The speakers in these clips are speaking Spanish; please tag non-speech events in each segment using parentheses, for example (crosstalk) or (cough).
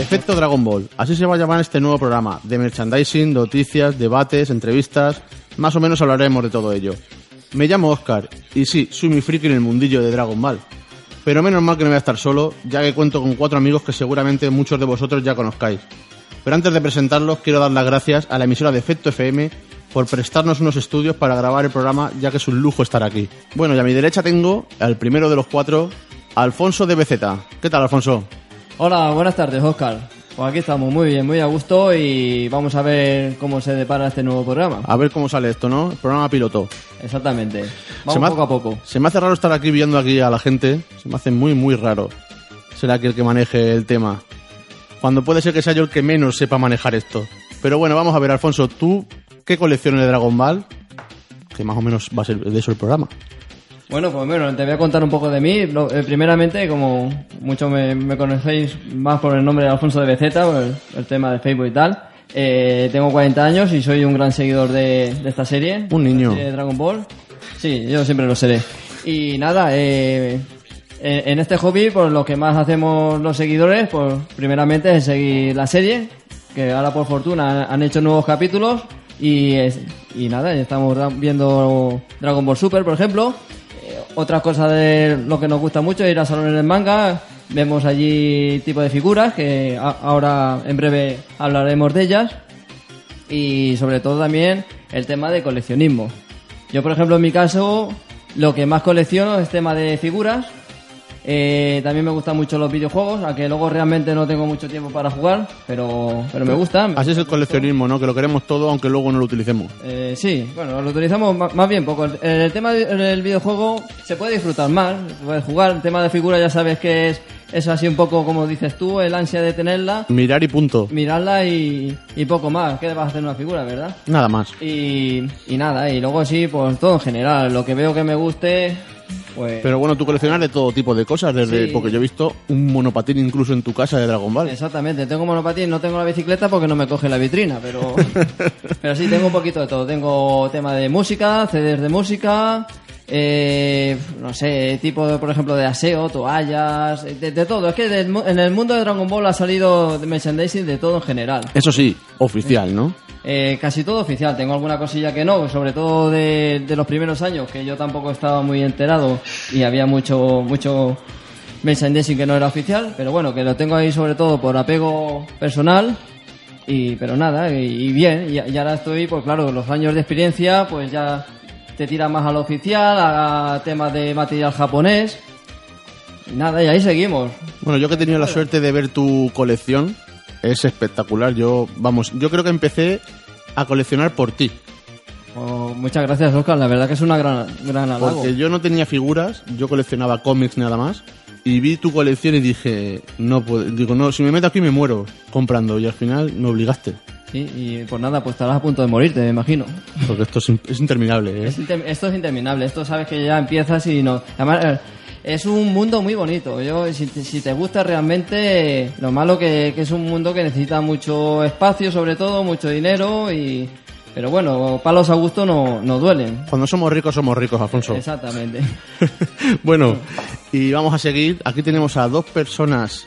Efecto Dragon Ball, así se va a llamar este nuevo programa, de merchandising, noticias, debates, entrevistas, más o menos hablaremos de todo ello. Me llamo Oscar, y sí, soy muy friki en el mundillo de Dragon Ball. Pero menos mal que no voy a estar solo, ya que cuento con cuatro amigos que seguramente muchos de vosotros ya conozcáis. Pero antes de presentarlos, quiero dar las gracias a la emisora de Efecto FM por prestarnos unos estudios para grabar el programa, ya que es un lujo estar aquí. Bueno, y a mi derecha tengo al primero de los cuatro, Alfonso de BZ. ¿Qué tal, Alfonso? Hola, buenas tardes, Oscar. Pues aquí estamos, muy bien, muy a gusto y vamos a ver cómo se depara este nuevo programa. A ver cómo sale esto, ¿no? El programa piloto. Exactamente. Vamos ha- poco a poco. Se me hace raro estar aquí viendo aquí a la gente. Se me hace muy, muy raro. Será que el que maneje el tema. Cuando puede ser que sea yo el que menos sepa manejar esto. Pero bueno, vamos a ver, Alfonso, ¿tú qué colecciones de Dragon Ball? Que más o menos va a ser de eso el programa. Bueno, pues bueno, te voy a contar un poco de mí. Eh, primeramente, como muchos me, me conocéis más por el nombre de Alfonso de BZ, por el, el tema de Facebook y tal. eh, tengo 40 años y soy un gran seguidor de, de esta serie. Un niño. de Dragon Ball. Sí, yo siempre lo seré. Y nada, eh, en en este hobby, pues lo que más hacemos los seguidores, pues primeramente es seguir la serie, que ahora por fortuna han hecho nuevos capítulos y, es- y nada, estamos viendo Dragon Ball Super, por ejemplo. Eh, otra cosa de lo que nos gusta mucho es ir a salones de manga, vemos allí tipo de figuras, que ahora en breve hablaremos de ellas y sobre todo también el tema de coleccionismo. Yo, por ejemplo, en mi caso, lo que más colecciono es tema de figuras. Eh, también me gustan mucho los videojuegos, aunque luego realmente no tengo mucho tiempo para jugar, pero, pero me gustan. Así es el coleccionismo, ¿no? Que lo queremos todo aunque luego no lo utilicemos. Eh, sí, bueno, lo utilizamos más, bien poco. El, el tema del videojuego se puede disfrutar más, se puede jugar. El tema de figura ya sabes que es, es así un poco como dices tú, el ansia de tenerla, Mirar y punto. mirarla y, y poco más. ¿Qué vas a hacer una figura, verdad? Nada más. Y, y nada, y luego sí, pues todo en general, lo que veo que me guste, pues... Pero bueno, tú coleccionas de todo tipo de cosas, desde Sí. porque yo he visto un monopatín incluso en tu casa de Dragon Ball. Exactamente, tengo monopatín, no tengo la bicicleta porque no me coge la vitrina, pero, (laughs) pero sí, tengo un poquito de todo. Tengo tema de música, CDs de música, eh, no sé, tipo, por ejemplo, de aseo, toallas, de, de todo. Es que en el mundo de Dragon Ball ha salido de merchandising de todo en general. Eso sí, oficial, ¿no? Eh, casi todo oficial, tengo alguna cosilla que no, sobre todo de, de los primeros años, que yo tampoco estaba muy enterado y había mucho, mucho merchandising que no era oficial, pero bueno, que lo tengo ahí sobre todo por apego personal, y pero nada, y, y bien, y, y ahora estoy, pues claro, los años de experiencia, pues ya te tira más a lo oficial, a temas de material japonés, y nada, y ahí seguimos. Bueno, yo que he tenido la suerte de ver tu colección, es espectacular. Yo, vamos, yo creo que empecé a coleccionar por ti. Oh, muchas gracias, Oscar, la verdad que es una gran, gran halago. Porque yo no tenía figuras, yo coleccionaba cómics nada más. Y vi tu colección y dije, no puedo, digo, no, si me meto aquí me muero comprando. Y al final me obligaste. Sí, y pues nada, pues estarás a punto de morirte, me imagino. Porque esto es, in- es interminable, ¿eh? Es inter- esto es interminable, esto sabes que ya empiezas y no... Además, eh, es un mundo muy bonito. Yo, si te, si te gusta realmente, lo malo que, que es un mundo que necesita mucho espacio, sobre todo, mucho dinero y... Pero bueno, palos a gusto no, no duelen. Cuando somos ricos, somos ricos, Alfonso. Exactamente. (laughs) bueno, y vamos a seguir. Aquí tenemos a dos personas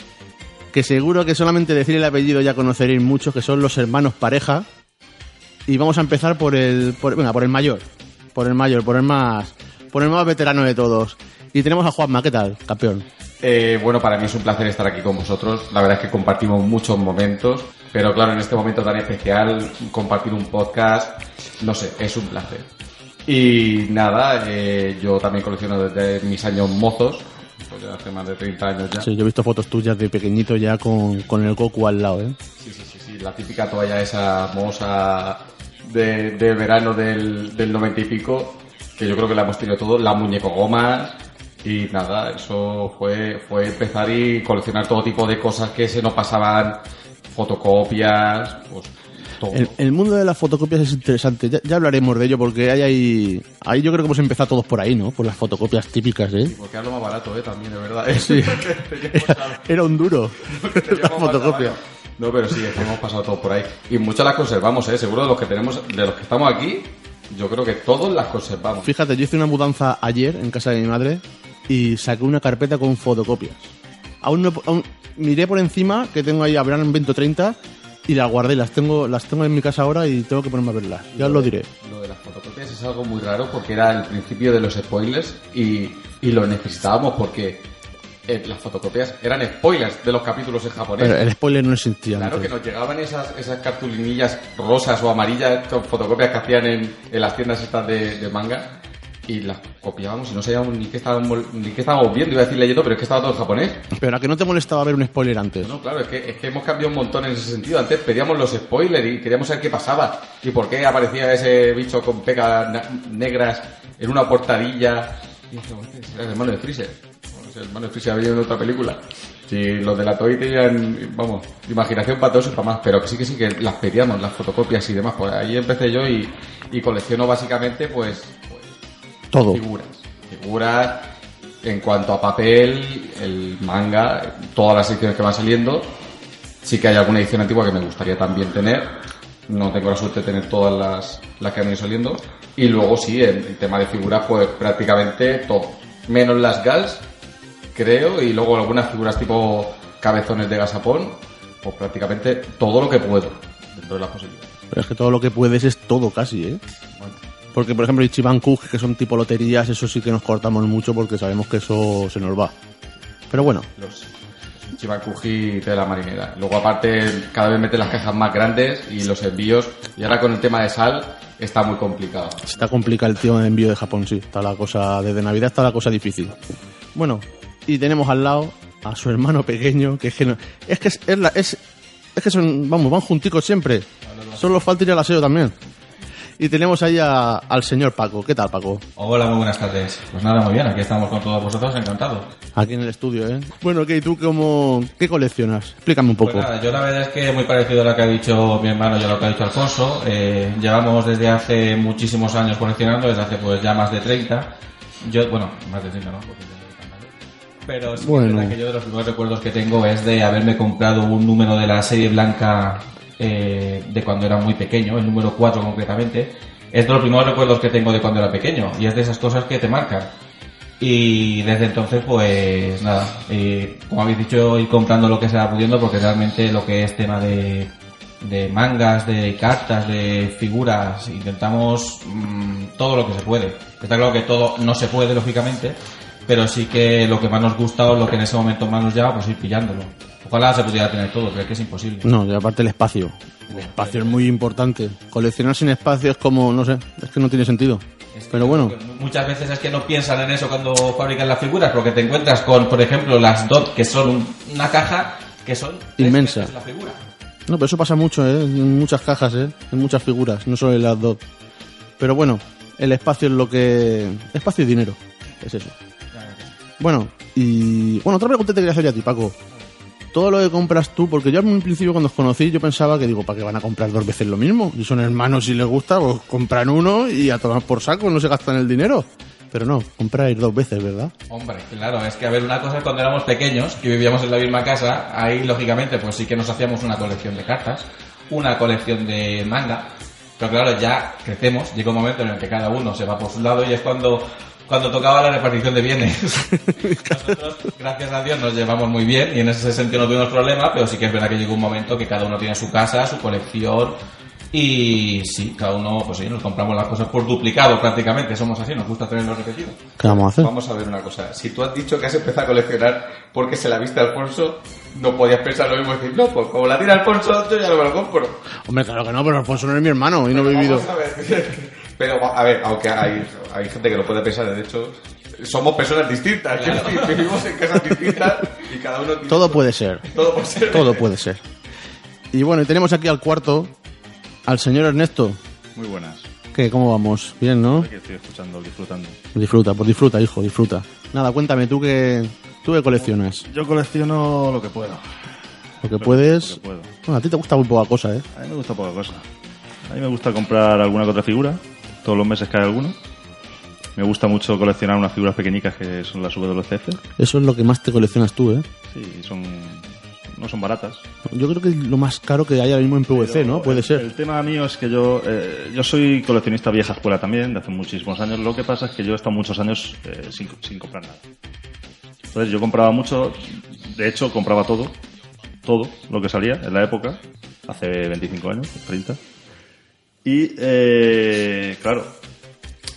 que seguro que solamente decir el apellido ya conoceréis mucho, que son los hermanos pareja. Y vamos a empezar por el, por, venga, por el mayor, por el mayor, por el más, por el más veterano de todos. Y tenemos a Juanma, ¿qué tal, campeón? Eh, bueno, para mí es un placer estar aquí con vosotros. La verdad es que compartimos muchos momentos, pero claro, en este momento tan especial, compartir un podcast, no sé, es un placer. Y nada, eh, yo también colecciono desde mis años mozos, pues ya hace más de 30 años ya. Sí, yo he visto fotos tuyas de pequeñito ya con, con el Goku al lado, ¿eh? Sí, sí, sí, sí, la típica toalla esa moza de, de verano del, del 90 y pico, que yo creo que la hemos tenido todo, la muñeco gomas y nada, eso fue, fue empezar y coleccionar todo tipo de cosas que se nos pasaban, fotocopias, pues todo. El, el mundo de las fotocopias es interesante. Ya, ya hablaremos de ello porque hay ahí. Ahí yo creo que hemos empezado todos por ahí, ¿no? Por las fotocopias típicas, ¿eh? Porque era lo más barato, ¿eh? También, de verdad. Sí. (laughs) Teníamos Era, era un duro. (laughs) (laughs) La fotocopia. No, pero sí, es que hemos pasado todo por ahí. Y muchas las conservamos, ¿eh? Seguro de los que tenemos, de los que estamos aquí, yo creo que todos las conservamos. Fíjate, yo hice una mudanza ayer en casa de mi madre y saqué una carpeta con fotocopias. Aún, no, aún miré por encima que tengo ahí, habrán 20 o 30 y las guardé. Las tengo, las tengo en mi casa ahora y tengo que ponerme a verlas. Ya os lo diré. Lo de las fotocopias es algo muy raro porque era el principio de los spoilers y, y lo necesitábamos porque eh, las fotocopias eran spoilers de los capítulos en japonés. Pero el spoiler no existía. Claro que antes. nos llegaban esas, esas cartulinillas rosas o amarillas con fotocopias que hacían en, en las tiendas estas de, de manga y las copiábamos y no sabíamos ni qué estábamos, ni qué estábamos viendo, iba a decir leyendo, pero es que estaba todo en japonés. Pero a que no te molestaba ver un spoiler antes. No, claro, es que, es que hemos cambiado un montón en ese sentido. Antes pedíamos los spoilers y queríamos saber qué pasaba y por qué aparecía ese bicho con pecas negras en una portadilla. Y dijimos, "Este el hermano de Freezer. Ese hermano de Freezer había en otra película. Si los de la Toy tenían, vamos, imaginación para todos y para más, pero que sí que sí que las pedíamos, las fotocopias y demás. Pues ahí empecé yo y, y colecciono básicamente, pues Todo. figuras. Figuras en cuanto a papel, el manga, todas las ediciones que van saliendo. Sí que hay alguna edición antigua que me gustaría también tener. No tengo la suerte de tener todas las, las que han ido saliendo. Y luego sí, el, el tema de figuras, pues prácticamente todo. Menos las GALs, creo, y luego algunas figuras tipo cabezones de gasapón, pues prácticamente todo lo que puedo, dentro de las posibilidades. Pero es que todo lo que puedes es todo casi, ¿eh? Bueno, Porque, por ejemplo, Ichiban Kuj, que son tipo loterías, eso sí que nos cortamos mucho porque sabemos que eso se nos va. Pero bueno, los Chibakuji de la marinera. Luego aparte cada vez meten las cajas más grandes y los envíos. Y ahora con el tema de sal está muy complicado. está complicado el tío de envío de Japón, sí. Está la cosa, desde Navidad está la cosa difícil. Bueno, y tenemos al lado a su hermano pequeño, que es que no, es que es, es la- es, es que son, vamos, van junticos siempre. Solo falta ir al aseo también. Y tenemos ahí a- al señor Paco. ¿Qué tal, Paco? Hola, muy buenas tardes. Pues nada, muy bien, aquí estamos con todos vosotros, encantado. Aquí en el estudio, ¿eh? Bueno, ¿qué? ¿Y tú cómo, qué coleccionas? Explícame un poco. Pues nada, yo la verdad es que muy parecido a lo que ha dicho mi hermano y a lo que ha dicho Alfonso. Eh, llevamos desde hace muchísimos años coleccionando, desde hace pues ya más de 30. Yo, bueno, más de 30, ¿no? Pero sí que Bueno. es verdad que yo de los primeros recuerdos que tengo es de haberme comprado un número de la serie blanca eh, de cuando era muy pequeño, el número 4 concretamente. Es de los primeros recuerdos que tengo de cuando era pequeño y es de esas cosas que te marcan. Y desde entonces, pues nada, como habéis dicho, ir comprando lo que se va pudiendo porque realmente lo que es tema de, de mangas, de cartas, de figuras, intentamos mm, todo lo que se puede. Está claro que todo no se puede, lógicamente, pero sí que lo que más nos gusta o lo que en ese momento más nos llama, pues ir pillándolo. Ojalá se pudiera tener todo, pero es que es imposible. No, y aparte el espacio. El espacio es muy importante. Coleccionar sin espacio es como, no sé, es que no tiene sentido. Es que Pero bueno, Muchas veces es que no piensan en eso cuando fabrican las figuras, porque te encuentras con, por ejemplo, las DOT, que son un- una caja que son Inmensa. veces la figura. no, pero eso pasa mucho, ¿eh? En muchas cajas, ¿eh? En muchas figuras, no solo en las dos. Pero bueno, el espacio es lo que... Espacio y dinero. Es eso. Bueno, y... Bueno, otra pregunta te quería hacer yo a ti, Paco. Todo lo que compras tú, porque yo en un principio cuando os conocí yo pensaba que digo, ¿para qué van a comprar dos veces lo mismo? Y son hermanos si les gusta, pues compran uno y a tomar por saco, no se gastan el dinero. Pero no, compráis dos veces, ¿verdad? Hombre, claro, es que a ver, una cosa es cuando éramos pequeños, que vivíamos en la misma casa, ahí lógicamente pues sí que nos hacíamos una colección de cartas, una colección de manga, pero claro, ya crecemos, llega un momento en el que cada uno se va por su lado y es cuando, cuando tocaba la repartición de bienes. Nosotros, gracias a Dios, nos llevamos muy bien y en ese sentido no tuvimos problema, pero sí que es verdad que llegó un momento que cada uno tiene su casa, su colección, y sí, cada uno, pues sí, nos compramos las cosas por duplicado prácticamente, somos así, nos gusta tenerlo repetido. ¿Qué vamos a hacer? Vamos a ver una cosa. Si tú has dicho que has empezado a coleccionar porque se la viste a Alfonso, no podías pensar lo mismo y decir, no, pues como la tiene Alfonso, yo ya no me lo compro. Hombre, claro que no, pero Alfonso no es mi hermano y no he vivido... Vamos a ver. Pero, a ver, aunque hay, hay gente que lo puede pensar, de hecho, somos personas distintas. decir, (laughs) Vivimos en casas distintas y cada uno tiene Todo puede ser. Todo puede ser. Todo puede ser. Y bueno, y tenemos aquí al cuarto, al señor Ernesto. Muy buenas. ¿Qué? ¿Cómo vamos? Bien, ¿no? Aquí estoy escuchando, disfrutando. Disfruta, pues disfruta, hijo, disfruta. Nada, cuéntame, ¿tú qué, tú qué coleccionas? Yo colecciono lo que puedo. Lo que puedes... Lo que puedo. Bueno, a ti te gusta muy poca cosa, ¿eh? A mí me gusta poca cosa. A mí me gusta comprar alguna que otra figura. Todos los meses cae alguno. Me gusta mucho coleccionar unas figuras pequeñicas que son las WCF. Eso es lo que más te coleccionas tú, ¿eh? Sí, son... No son baratas. Yo creo que es lo más caro que hay ahora mismo en PVC, Pero ¿no? Puede el- ser. El tema mío es que yo, eh, yo soy coleccionista vieja escuela también, de hace muchísimos años. Lo que pasa es que yo he estado muchos años eh, sin, sin comprar nada. Entonces yo compraba mucho, de hecho compraba todo, todo lo que salía en la época, hace 25 años, 30. Y, eh, claro,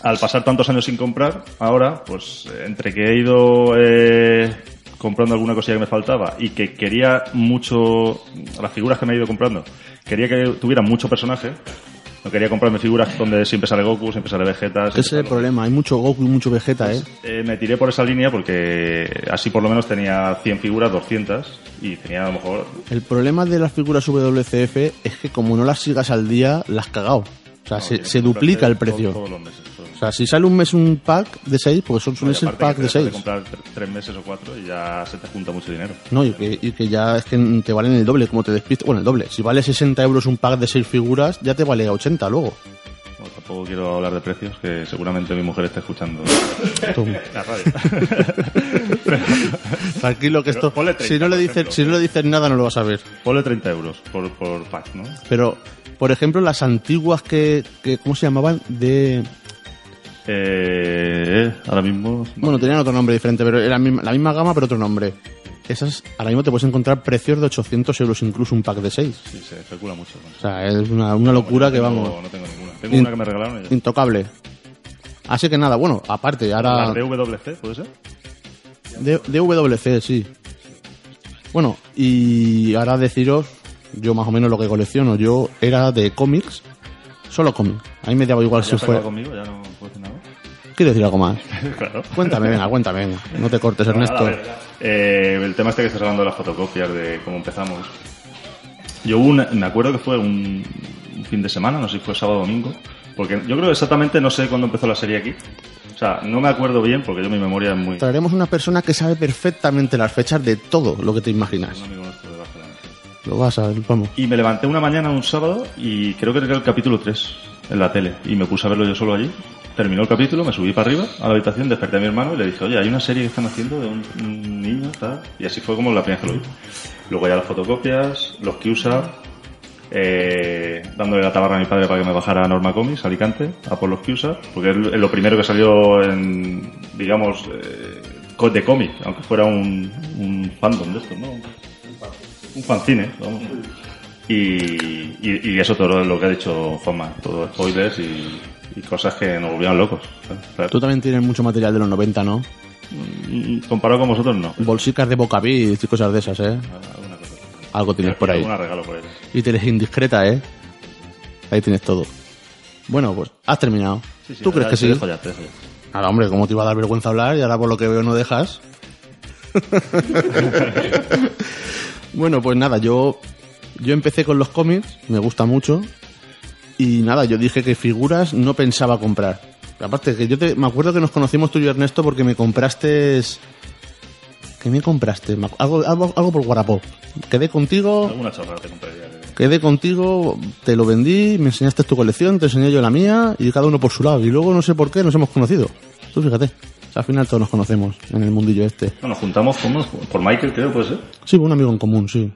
al pasar tantos años sin comprar, ahora, pues entre que he ido eh, comprando alguna cosilla que me faltaba y que quería mucho, las figuras que me he ido comprando, quería que tuvieran mucho personaje. No quería comprarme figuras donde siempre sale Goku, siempre sale Vegeta. Ese es el problema, hay mucho Goku y mucho Vegeta, ¿eh? Eh, me tiré por esa línea porque así por lo menos tenía 100 figuras, 200 y tenía a lo mejor El problema de las figuras WCF es que como no las sigas al día, las has cagado. O sea, se, duplica el precio. todo- todos los meses. O sea, si sale un mes un pack de 6, pues son, son aparte pack que de te dejas 6. comprar tre- tres meses o cuatro y ya se te junta mucho dinero. No, y que, y que ya es que te valen el doble, como te despistas. Bueno, el doble. Si vale 60 euros un pack de 6 figuras, ya te vale a 80 luego. No, tampoco quiero hablar de precios, que seguramente mi mujer está escuchando (laughs) la radio. (laughs) Tranquilo que esto, ponle 30, si no le por dices, ejemplo. si no le dices nada no lo vas a ver. Ponle 30 euros por, por pack, ¿no? Pero, por ejemplo, las antiguas que, que ¿cómo se llamaban? De, Eh, ahora mismo... bueno, tenían otro nombre diferente, pero era la misma, la misma gama, pero otro nombre. Esas, ahora mismo te puedes encontrar precios de 800 euros incluso un pack de 6. Sí, se especula mucho. con eso. O sea, es una, una locura No que tengo- vamos, No tengo ninguna. Tengo In- una que me regalaron ya. intocable. Así que nada, bueno, aparte, ahora... ¿La DWC, puede ser? De, DWC, sí. Bueno, y ahora deciros, yo más o menos lo que colecciono, yo era de cómics, solo cómics. A mí me daba igual ¿Ya si fue... conmigo? ¿Ya no puedo decir nada? Quiero decir algo más. (laughs) claro. Cuéntame, venga, cuéntame, venga. No te cortes, No, nada, Ernesto. a ver, eh, el tema este que estás hablando de las fotocopias, de cómo empezamos. Yo hubo una- me acuerdo que fue un, fin de semana, no sé si fue sábado o domingo, porque yo creo exactamente, no sé cuándo empezó la serie aquí. O sea, no me acuerdo bien porque yo mi memoria es muy... Traeremos una persona que sabe perfectamente las fechas de todo lo que te imaginas. Lo vas a ver, vamos. Y me levanté una mañana, un sábado, y creo que era el capítulo 3 en la tele. Y me puse a verlo yo solo allí. Terminó el capítulo, me subí para arriba a la habitación, desperté a mi hermano y le dije, oye, hay una serie que están haciendo de un, niño, tal. Y así fue como la primera que lo vi. Luego ya las fotocopias, los que eh, dándole la tabarra a mi padre para que me bajara a Norma Comics, Alicante, a por los que porque es lo primero que salió en, digamos, eh, de cómic, aunque fuera un, un fandom de esto, ¿no? Un fanzine, vamos. Y, y, y eso todo lo que ha dicho Juanma, todo spoilers y, y cosas que nos volvían locos. Tú también tienes mucho material de los 90, ¿no? Comparado con vosotros, no. Bolsicas de Bocaví y cosas de esas, ¿eh? Alguna cosa. Algo tienes por ahí. Regalo por ahí. Y tienes indiscreta, ¿eh? Ahí tienes todo. Bueno, pues has terminado. Sí, sí, ¿Tú crees que te sí? dejo ya, te dejo ya. Ahora, hombre, ¿cómo te iba a dar vergüenza hablar? Y ahora por lo que veo no dejas. (laughs) bueno, pues nada, yo, yo empecé con los cómics, me gusta mucho. Y nada, yo dije que figuras no pensaba comprar. Aparte, que yo te, me acuerdo que nos conocimos tú y Ernesto, porque me compraste... ¿Qué me compraste? Algo, algo, algo por Guarapó. Quedé contigo, Alguna chorrada te compraría. de- quedé contigo, te lo vendí, me enseñaste tu colección, te enseñé yo la mía y cada uno por su lado. Y luego no sé por qué nos hemos conocido. Tú fíjate. Al final todos nos conocemos en el mundillo este. No, nos juntamos ¿cómo? por Michael, creo, puede ser. Sí, un amigo en común, sí.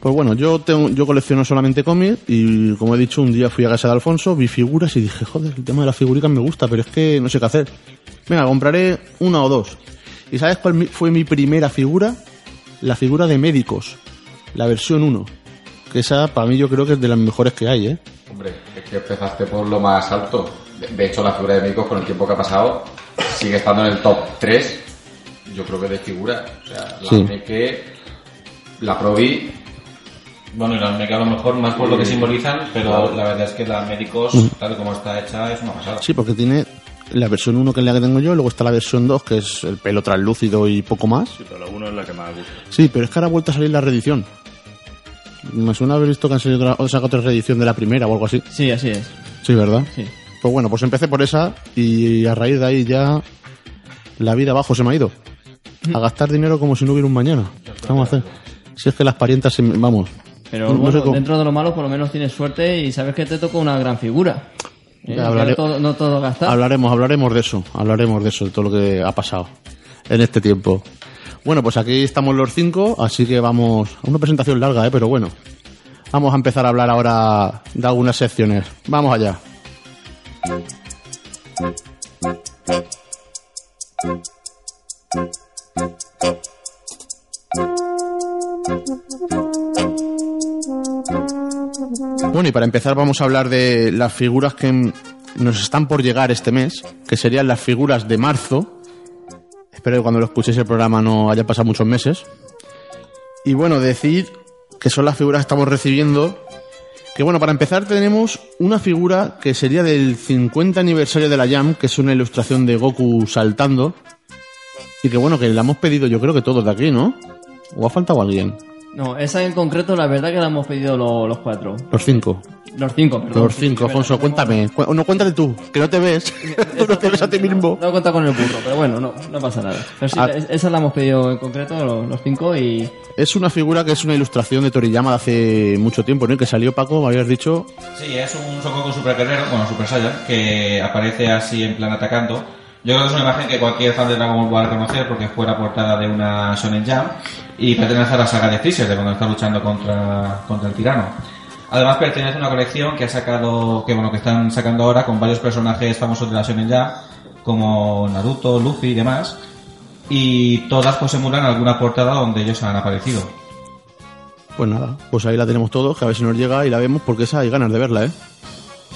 Pues bueno, yo tengo, yo colecciono solamente cómics y como he dicho, un día fui a casa de Alfonso, vi figuras y dije, joder, el tema de las figuricas me gusta, pero es que no sé qué hacer. Venga, compraré una o dos. ¿Y sabes cuál fue mi primera figura? La figura de médicos, la versión 1. Que esa para mí yo creo que es de las mejores que hay, ¿eh? Hombre, es que empezaste por lo más alto. De, hecho, la figura de médicos con el tiempo que ha pasado sigue estando en el top 3. Yo creo que de figura. O sea, la Sí. que la probé Bueno, y las meca a lo mejor más por lo que simbolizan, pero la verdad es que la médicos, tal y como está hecha, es una pasada. Sí, porque tiene la versión 1 que es la que tengo yo, luego está la versión 2 que es el pelo translúcido y poco más. Sí, pero la 1 es la que más gusta. Sí, pero es que ahora ha vuelto a salir la reedición. Me suena haber visto que han salido otra, sacado otra reedición de la primera o algo así. Sí, así es. Sí, ¿verdad? Sí. Pues bueno, pues empecé por esa y a raíz de ahí ya la vida abajo se me ha ido. A gastar dinero como si no hubiera un mañana. ¿Qué vamos a hacer? Si es que las parientas, se vamos. Pero No- no bueno, dentro de lo malo por lo menos tienes suerte y sabes que te toca una gran figura. ¿Eh? No, todo, no todo gastar. Hablaremos, hablaremos de eso, hablaremos de eso, de todo lo que ha pasado en este tiempo. Bueno, pues aquí estamos los cinco, así que vamos a una presentación larga, ¿eh? pero bueno. Vamos a empezar a hablar ahora de algunas secciones. Vamos allá. Bueno, y para empezar vamos a hablar de las figuras que nos están por llegar este mes, que serían las figuras de marzo. Espero que cuando lo escuchéis el programa no haya pasado muchos meses. Y bueno, decir que son las figuras que estamos recibiendo. Que bueno, para empezar tenemos una figura que sería del 50 aniversario de la Jam, que es una ilustración de Goku saltando. Y que bueno, que la hemos pedido yo creo que todos de aquí, ¿no? ¿O ha faltado alguien? No, esa en concreto la verdad que la hemos pedido lo- los cuatro. Los cinco. Los cinco, perdón. Los cinco, Alfonso, cuéntame. Cu- No, cuéntale tú, que no te ves. (laughs) Tú (laughs) no te ves a ti mismo. No he contado con el burro, pero bueno, no, no pasa nada. Pero sí, Ah. es- esa la hemos pedido en concreto, los, los cinco, y Es una figura que es una ilustración de Toriyama de hace mucho tiempo, ¿no? Y que salió Paco, me habías dicho. Sí, es un Son Goku Super Guerrero, bueno, Super Saiyan, que aparece así en plan atacando. Yo creo que es una imagen que cualquier fan de Dragon Ball va a reconocer porque fue la portada de una Shonen Jam y pertenece a la saga de Freezer, de cuando está luchando contra, contra el tirano. Además pertenece a una colección que ha sacado, que bueno, que están sacando ahora con varios personajes famosos de la Shonen Jam, como Naruto, Luffy y demás. Y todas pues emulan alguna portada donde ellos han aparecido. Pues nada, pues ahí la tenemos todos, que a ver si nos llega y la vemos, porque esa hay ganas de verla, ¿eh?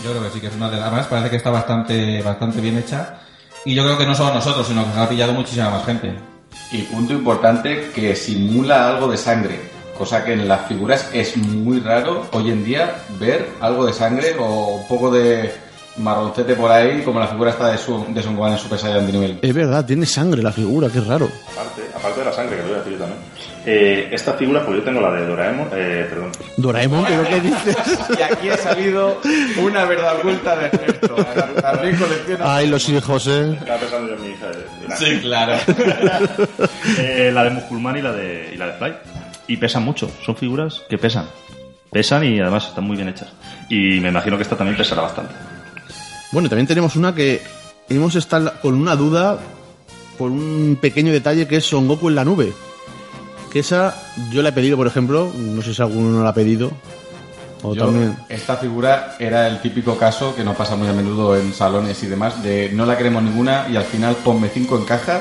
Yo creo que sí, que es una de las más. Parece que está bastante, bastante bien hecha. Y yo creo que no solo nosotros, sino que se ha pillado muchísima más gente. Y punto importante, que simula algo de sangre. Cosa que en las figuras es muy raro hoy en día ver algo de sangre o un poco de marroncete por ahí, como la figura está de, su, de Son Gohan en Super Saiyan de nivel. Es verdad, tiene sangre la figura, qué raro. Aparte, aparte de la sangre, que lo voy a decir yo también. Eh, esta figura, pues yo tengo la de Doraemon, eh, perdón. Doraemon, ¿pero qué dices? (laughs) Y aquí ha salido una verdad oculta de esto. También (laughs) colecciona. Ay, los hijos, ¿eh? Estaba pensando yo en mi hija. de- de Sí, claro. (laughs) Eh, la de Musculman y la de, y la de Fly. Y pesan mucho, son figuras que pesan. Pesan y además están muy bien hechas. Y me imagino que esta también pesará bastante. Bueno, también tenemos una que hemos estado con una duda por un pequeño detalle que es Son Goku en la nube. Que esa yo la he pedido, por ejemplo, no sé si alguno no la ha pedido. O Yo, también. esta figura era el típico caso que nos pasa muy a menudo en salones y demás, de no la queremos ninguna y al final ponme cinco en caja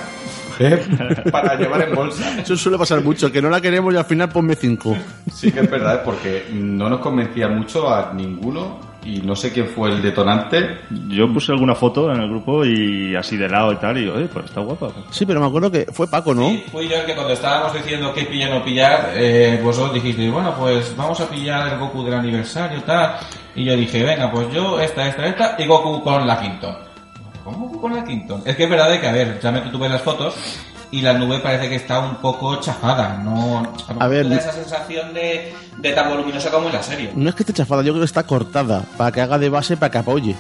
(laughs) para llevar en bolsa. Eso suele pasar mucho, que no la queremos y al final ponme cinco. Sí que es verdad, porque no nos convencía mucho a ninguno y no sé quién fue el detonante. Yo puse alguna foto en el grupo y así de lado y tal, y oye, pues está guapa. Sí, pero me acuerdo que fue Paco, ¿no? Sí, fui yo el que cuando estábamos diciendo qué pillar o no pillar, eh, vosotros dijisteis, bueno, pues vamos a pillar el Goku del aniversario, tal. Y yo dije, venga, pues yo esta, esta, esta, y Goku con la Quinton. ¿Cómo Goku con la Quinton? Es que es verdad de que, a ver, realmente tú ves las fotos y la nube parece que está un poco chafada, no... A ver, da esa sensación de, de tan voluminosa como en la serie. No es que esté chafada, yo creo que está cortada para que haga de base para que apoye.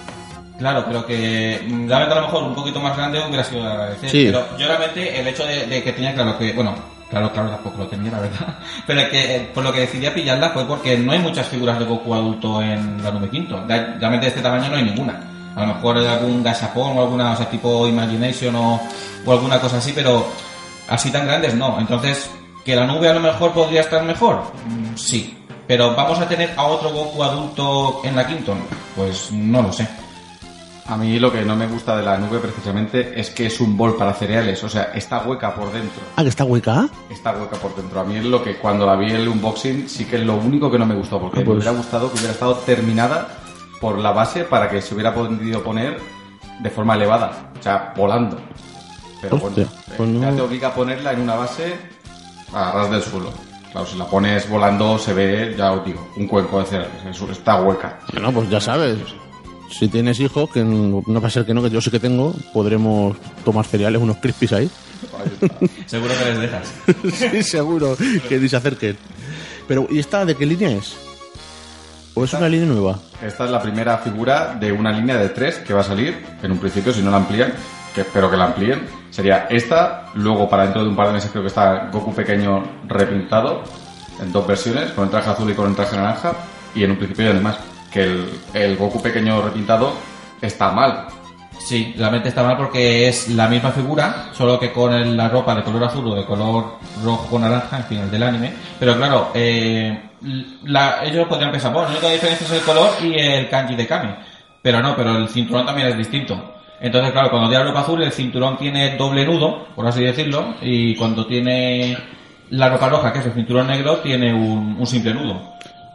Claro, pero que mm, realmente a lo mejor un poquito más grande hubiera sido de agradecer. Sí. Pero yo realmente el hecho de, de que tenía claro que, bueno, claro, claro, tampoco lo tenía, la verdad. (laughs) Pero que eh, por lo que decidí a pillarla fue porque no hay muchas figuras de Goku adulto en la nube quinto. Realmente de este tamaño no hay ninguna. A lo mejor algún gashapon o alguna, o sea, tipo Imagination o, o alguna cosa así, pero así tan grandes no. Entonces, que la nube a lo mejor podría estar mejor, Mm, sí. Pero vamos a tener a otro Goku adulto en la Quinton, pues no lo sé. A mí lo que no me gusta de la nube precisamente es que es un bol para cereales, o sea, está hueca por dentro. Ah, que está hueca. Está hueca por dentro. A mí es lo que cuando la vi en el unboxing sí que es lo único que no me gustó, porque Ah, pues. me hubiera gustado que hubiera estado terminada por la base para que se hubiera podido poner de forma elevada, o sea, volando. Pero Hostia, bueno, pues eh, ya no- te obliga a ponerla en una base a ras del suelo. Claro, si la pones volando se ve, ya os digo, un cuenco de eso está hueca. Bueno, pues ya sabes. Si tienes hijos, que no, no va a ser que no, que yo sí que tengo, podremos tomar cereales, unos crispies ahí. Seguro que les dejas. (laughs) sí, seguro, que ni se acerquen. Pero, ¿y esta de qué línea es? ¿O es una línea nueva? Esta es la primera figura de una línea de tres que va a salir, en un principio, si no la amplían, que espero que la amplíen. Sería esta, luego para dentro de un par de meses creo que está Goku pequeño repintado, en dos versiones, con el traje azul y con el traje naranja, y en un principio y además, que el, el Goku pequeño repintado está mal. Sí, realmente está mal porque es la misma figura, solo que con el- la ropa de color azul o de color rojo o naranja, en fin, el del anime. Pero claro, eh, la- ellos podrían pensar, bueno, la única diferencia es el color y el kanji de Kame. Pero no, pero el cinturón también es distinto. Entonces, claro, cuando tiene la ropa azul, el cinturón tiene doble nudo, por así decirlo, y cuando tiene la ropa roja, que es el cinturón negro, tiene un, un simple nudo.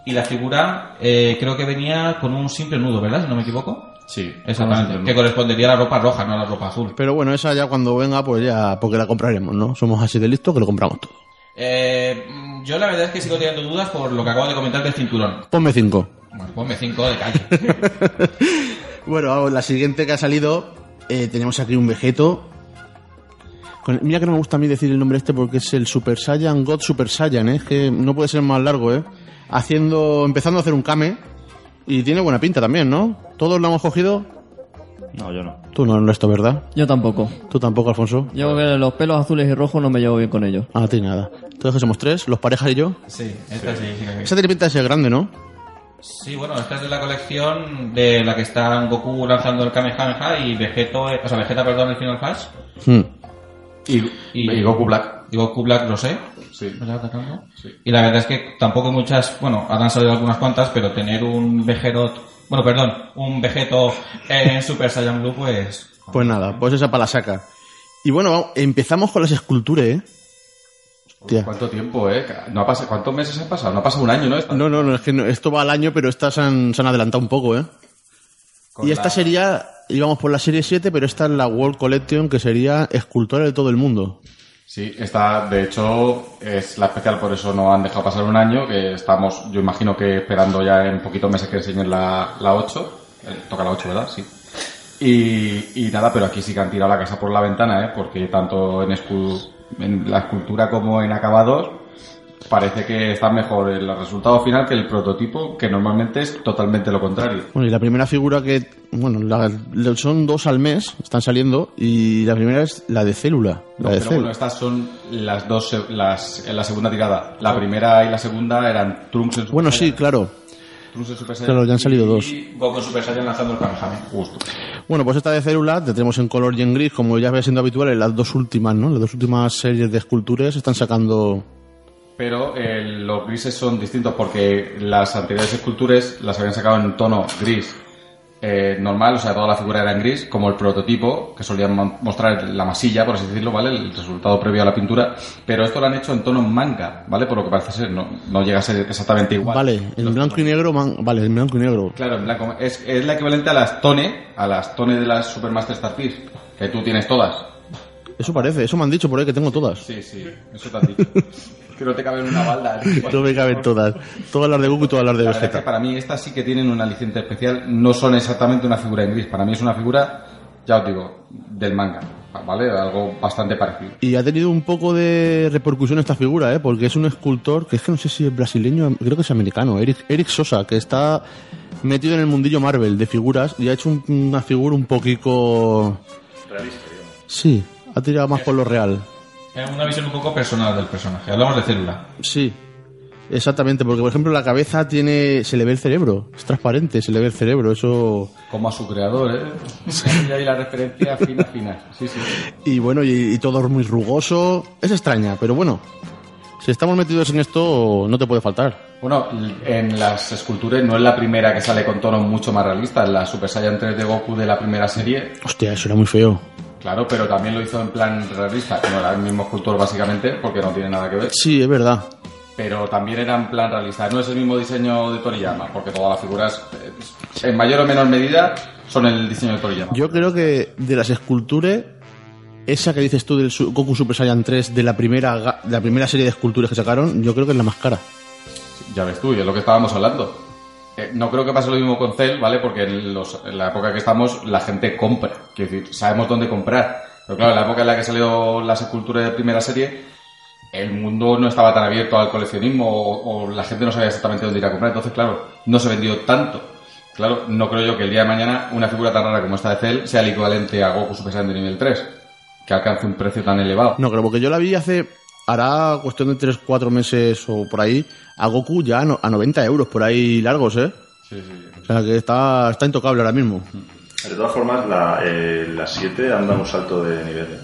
Y la figura, eh, creo que venía con un simple nudo, ¿verdad? Si no me equivoco. Sí, Exactamente, que correspondería a la ropa roja, no a la ropa azul. Pero bueno, esa ya cuando venga, pues ya, porque la compraremos, ¿no? Somos así de listos que lo compramos todo. Eh, yo la verdad es que sigo teniendo dudas por lo que acabo de comentar del cinturón. Ponme 5. Bueno, ponme 5 de calle. (laughs) Bueno, vamos, la siguiente que ha salido, eh, tenemos aquí un Vegeto. Con- mira que no me gusta a mí decir el nombre este porque es el Super Saiyan God Super Saiyan, ¿eh? Es que no puede ser más largo, ¿eh? Haciendo, empezando a hacer un Kame. Y tiene buena pinta también, ¿no? ¿Todos lo hemos cogido? No, yo no. Tú no, esto, ¿verdad? Yo tampoco. Tú tampoco, Alfonso. Yo que los pelos azules y rojos no me llevo bien con ellos. Ah, a ti nada. Entonces somos tres, los parejas y yo. sí, esta sí. sí, sí. Esa tiene pinta de ser grande, ¿no? Sí, bueno, esta es de la colección de la que están Goku lanzando el Kamehameha y Vegeto, o sea, Vegeta, perdón, el Final Flash. Hmm. Y, Y- y Goku Black. Y Goku Black lo sé. Sí. Sí. Y la verdad es que tampoco muchas, bueno, han salido algunas cuantas, pero tener un Vegerot, bueno, perdón, un Vegeto en Super Saiyan Blue, pues... Pues nada, pues esa para la saca. Y bueno, empezamos con las esculturas, ¿eh? Hostia. ¿Cuánto tiempo, eh? No ha pasado, ¿Cuántos meses han pasado? No ha pasado un año, ¿no? Esta- No, no, no, es que no- esto va al año, pero estas se han, se han adelantado un poco, ¿eh? Con y esta la- sería, íbamos por la serie 7, pero esta es la World Collection, que sería escultores de todo el mundo. Sí, esta, de hecho, es la especial, por eso no han dejado pasar un año, que estamos, yo imagino que esperando ya en poquitos meses que enseñen la, la 8. Eh, toca la 8, ¿verdad? Sí. Y, y nada, pero aquí sí que han tirado la casa por la ventana, ¿eh? Porque tanto en, escu- en la escultura como en acabados parece que está mejor el resultado final que el prototipo, que normalmente es totalmente lo contrario. Bueno, y la primera figura que, bueno, la- son dos al mes, están saliendo, y la primera es la de célula. La No, de pero bueno, estas son las dos, las, en la segunda tirada. La primera y la segunda eran Trunks en Super Bueno, sí, claro. Trunks en Super Saiyan Claro, ya han salido dos. Y Goku Super Saiyan lanzando el Kamehameha. Justo. Bueno, pues esta de célula, la tenemos en color y en gris, como ya ve siendo habitual en las dos últimas, ¿no? Las dos últimas series de esculturas están sacando... Pero eh, los grises son distintos porque las anteriores esculturas las habían sacado en tono gris eh, normal, o sea, toda la figura era en gris, como el prototipo, que solían mo- mostrar la masilla, por así decirlo, ¿vale? El resultado previo a la pintura. Pero esto lo han hecho en tono manga, ¿vale? Por lo que parece ser, no, no llega a ser exactamente igual. Vale, en blanco y negro, man- vale, en blanco y negro. Claro, en blanco. Es, es la equivalente a las Tone, a las Tone de las Supermaster Starfish, que tú tienes todas. Eso parece, eso me han dicho por ahí que tengo todas. Sí, sí, eso te han dicho. (laughs) que no te cabe en una balda. (laughs) No me caben todas. Todas las de Goku y todas las de La verdad es que Vegeta. para mí estas sí que tienen un aliciente especial. No son exactamente una figura en gris. Para mí es una figura, ya os digo, del manga. ¿Vale? Algo bastante parecido. Y ha tenido un poco de repercusión esta figura, ¿eh? Porque es un escultor que es que no sé si es brasileño, creo que es americano, Eric, Eric Sosa, que está metido en el mundillo Marvel de figuras y ha hecho un- una figura un poquito... Realista, digamos. Sí, ha tirado más por lo real. Es una visión un poco personal del personaje. Hablamos de célula. Sí, exactamente, porque por ejemplo la cabeza tiene... se le ve el cerebro, es transparente, se le ve el cerebro, eso... Como a su creador, ¿eh? Y ahí la referencia fina, fina. Sí, sí. Y bueno, y, y todo muy rugoso, es extraña, pero bueno, si estamos metidos en esto no te puede faltar. Bueno, en las esculturas no es la primera que sale con tonos mucho más realistas. La Super Saiyan 3 de Goku de la primera serie Hostia, eso era muy feo. Claro, pero también lo hizo en plan realista. No era el mismo escultor básicamente, porque no tiene nada que ver. Sí, es verdad. Pero también era en plan realista. No es el mismo diseño de Toriyama, porque todas las figuras, eh, en mayor o menor medida, son el diseño de Toriyama. Yo creo que de las esculturas, esa que dices tú del Goku Super Saiyan 3 de la primera de la primera serie de esculturas que sacaron, yo creo que es la más cara. Ya ves tú, y es lo que estábamos hablando. Eh, no creo que pase lo mismo con Cell, ¿vale? Porque en, los- en la época que estamos, la gente compra. Quiero decir, sabemos dónde comprar. Pero claro, en la época en la que salió las esculturas de primera serie, el mundo no estaba tan abierto al coleccionismo o, o la gente no sabía exactamente dónde ir a comprar. Entonces, claro, no se vendió tanto. Claro, no creo yo que el día de mañana una figura tan rara como esta de Cell sea el equivalente a Goku Super Saiyan de nivel 3, que alcance un precio tan elevado. No, creo, porque yo la vi hace, hará cuestión de 3, 4 meses o por ahí, a Goku ya a, no- a 90 euros por ahí largos, ¿eh? Sí, sí, sí. O sea que está, está intocable ahora mismo. De todas formas, la, eh, la 7 anda un salto de nivel. ¿eh?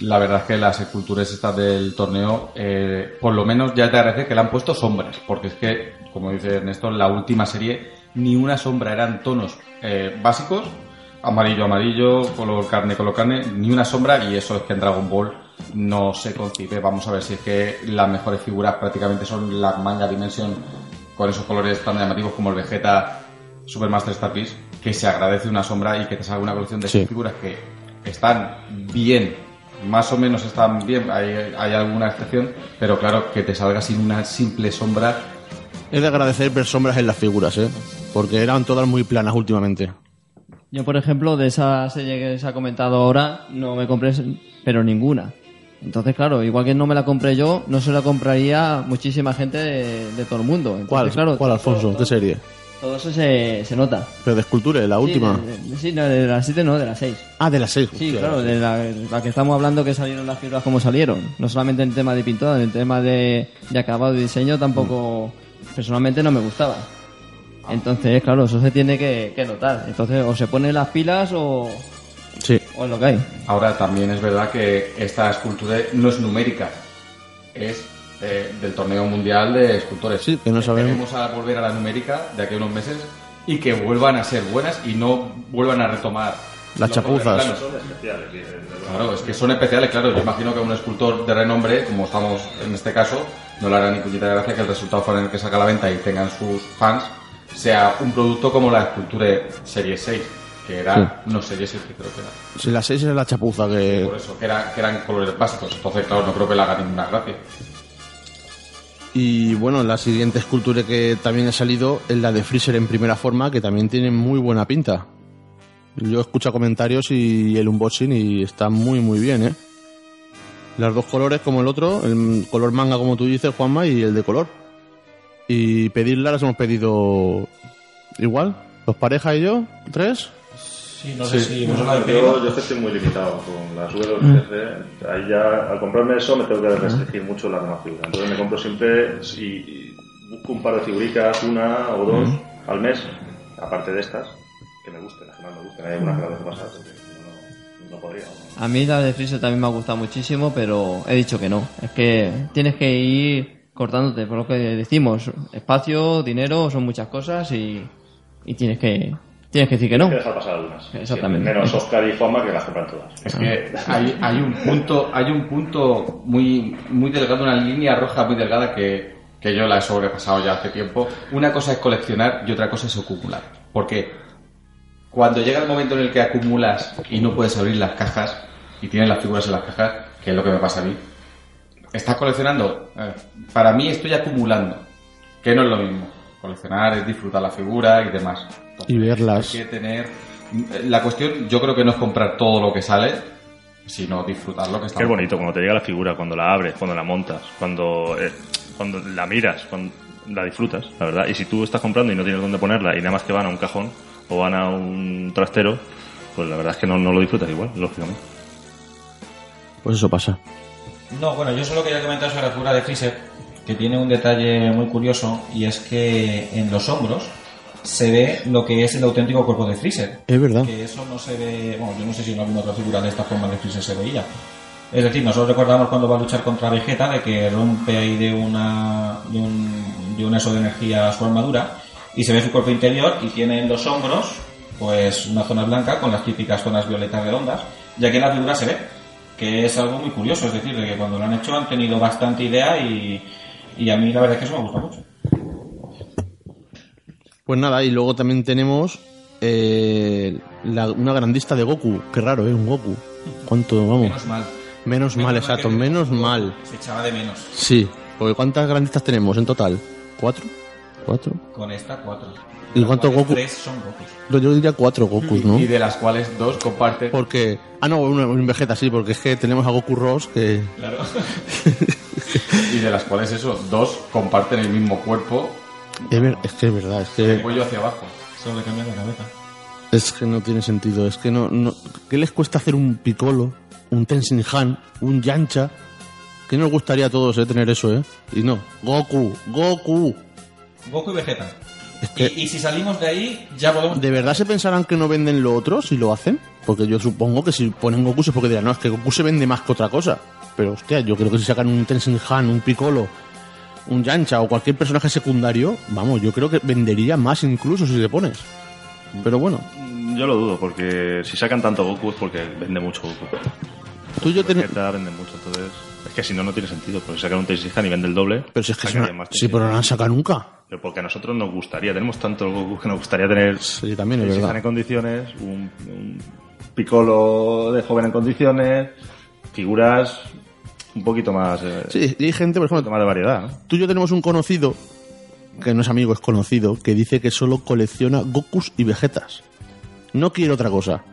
La verdad es que las esculturas estas del torneo, eh, por lo menos ya te agradece que le han puesto sombras, porque es que, como dice Ernesto, en la última serie ni una sombra eran tonos eh, básicos, amarillo, amarillo, color carne, color carne, ni una sombra, y eso es que en Dragon Ball no se concibe. Vamos a ver si es que las mejores figuras prácticamente son la manga Dimension con esos colores tan llamativos como el Vegeta Supermaster Star Beast, que se agradece una sombra y que te salga una colección de Sí. esas figuras que están bien, más o menos están bien, hay, hay alguna excepción, pero claro, que te salga sin una simple sombra, Es de agradecer ver sombras en las figuras, ¿eh? Porque eran todas muy planas últimamente. Yo, por ejemplo, de esa serie que se ha comentado ahora, no me compré, pero ninguna. Entonces, claro, igual que no me la compré yo, no se la compraría muchísima gente de, de todo el mundo. Entonces, ¿Cuál, claro, ¿Cuál Alfonso? ¿Qué serie? Todo eso se, se nota. Pero de escultura, la última. Sí, de, sí, no, de las 7 no, de las 6. Ah, de las 6. Sí, claro, de la, la que estamos hablando que salieron las figuras como salieron. No solamente en el tema de pintura, en el tema de, de acabado y diseño tampoco, personalmente no me gustaba. Entonces, claro, eso se tiene que, que notar. Entonces, o se ponen las pilas o, Sí. o es lo que hay. Ahora también es verdad que esta escultura no es numérica, es eh, del torneo mundial de escultores. Sí, que no sabemos. A volver a la numérica de aquí a unos meses y que vuelvan a ser buenas y no vuelvan a retomar Las chapuzas. Son especiales. Claro, es que son especiales, claro. Yo imagino que a un escultor de renombre, como estamos en este caso, no le hará ni puñeta de gracia que el resultado fuera en el que saca a la venta y tengan sus fans, sea un producto como la escultura Serie 6, que era, no Serie 6, que creo que era. Si la 6 es la chapuza que... Por eso, que, era- que eran colores básicos. Entonces, claro, no creo que le haga ninguna gracia. Y bueno, la siguiente escultura que también ha salido es la de Freezer en primera forma, que también tiene muy buena pinta. Yo escucho comentarios y el unboxing y está muy muy bien, ¿eh? Los dos colores como el otro, el color manga como tú dices, Juanma, y el de color. Y pedirla las hemos pedido igual, dos parejas y yo, tres. Sí, no sé si la habéis Yo, yo estoy muy limitado con las VLC. Ahí ya, al comprarme eso, me tengo que restringir mucho la demás figura. Entonces me compro siempre y, y busco un par de figuricas, una o dos al mes, aparte de estas, que me gusten, las que más me gusten. Hay algunas que las dejo pasar porque no, no podría. A mí la de Freezer también me ha gustado muchísimo, pero he dicho que no. Es que tienes que ir cortándote, por lo que decimos, espacio, dinero, son muchas cosas y, y tienes que tienes que decir que no. Hay que dejar pasar algunas. Exactamente. Menos Oscar y Juanma que las compran todas. Es que hay, hay un punto, hay un punto muy, muy delgado, una línea roja muy delgada que, que yo la he sobrepasado ya hace tiempo. Una cosa es coleccionar y otra cosa es acumular. Porque cuando llega el momento en el que acumulas y no puedes abrir las cajas y tienes las figuras en las cajas, que es lo que me pasa a mí, estás coleccionando. Para mí estoy acumulando, que no es lo mismo. Coleccionar es disfrutar la figura y demás. Y verlas. Hay que tener. La cuestión, yo creo que no es comprar todo lo que sale, sino disfrutar lo que está. Qué bonito cuando te llega la figura, cuando la abres, cuando la montas, cuando, eh, cuando la miras, cuando la disfrutas, la verdad. Y si tú estás comprando y no tienes dónde ponerla y nada más que van a un cajón o van a un trastero, pues la verdad es que no, no lo disfrutas igual, lógicamente. Pues eso pasa. No, bueno, yo solo quería comentar sobre la figura de Freezer, que tiene un detalle muy curioso, y es que en los hombros se ve lo que es el auténtico cuerpo de Freezer. Es verdad. Que eso no se ve, bueno, yo no sé si en alguna otra figura de esta forma de Freezer se veía. Es decir, nosotros recordamos cuando va a luchar contra Vegeta de que rompe ahí de una de un, de un eso de energía su armadura y se ve su cuerpo interior y tiene en los hombros pues una zona blanca con las típicas zonas violetas redondas y aquí en la figura se ve que es algo muy curioso, es decir, de que cuando lo han hecho han tenido bastante idea y, y a mí la verdad es que eso me gusta mucho. Pues nada, y luego también tenemos eh, la- una grandista de Goku. Qué raro, ¿eh? Un Goku. ¿Cuánto, vamos? Menos mal. Menos mal, exacto, menos mal. Se echaba de menos. Sí, porque ¿cuántas grandistas tenemos en total? ¿Cuatro? ¿Cuatro? Con esta, cuatro. ¿Y cuántos Goku? Tres son Gokus. Yo diría cuatro Gokus, ¿no? Y de las cuales dos comparten. Porque... Ah, no, un, un Vegeta, sí, porque es que tenemos a Goku Ross que... Claro. (laughs) y de las cuales eso, dos comparten el mismo cuerpo, Es, ver- es que es verdad, es que, cuello hacia abajo. Solo le la cabeza. es que no tiene sentido. Es que no, no. ¿Qué les cuesta hacer un Piccolo, un Tenzin Han, un Yancha? ¿Qué nos gustaría a todos eh, tener eso, eh? Y no, Goku, Goku. Goku y Vegeta. Es que- Y, y si salimos de ahí, ya podemos... ¿De verdad se pensarán que no venden lo otro si lo hacen? Porque yo supongo que si ponen Goku es porque dirán, no, es que Goku se vende más que otra cosa. Pero hostia, yo creo que si sacan un Tenzin Han, un Piccolo, un Yancha o cualquier personaje secundario, vamos, yo creo que vendería más incluso si se pones. Pero bueno, Yo lo dudo, porque si sacan tanto Goku es porque vende mucho Goku. tú y yo ten- vende mucho, entonces... Es que si no, no tiene sentido, porque sacan un Tenshinhan y vende el doble. Pero si es que una- más Sí, pero no la han sacado nunca. Pero porque a nosotros nos gustaría, tenemos tanto Goku que nos gustaría tener Sí, también es verdad. en condiciones, un, un Piccolo de joven en condiciones, figuras un poquito más, eh, Sí, y hay gente, por ejemplo, más de variedad, ¿no? tú y yo tenemos un conocido, que no es amigo, es conocido, que dice que solo colecciona Gokus y Vegetas. No quiere otra cosa.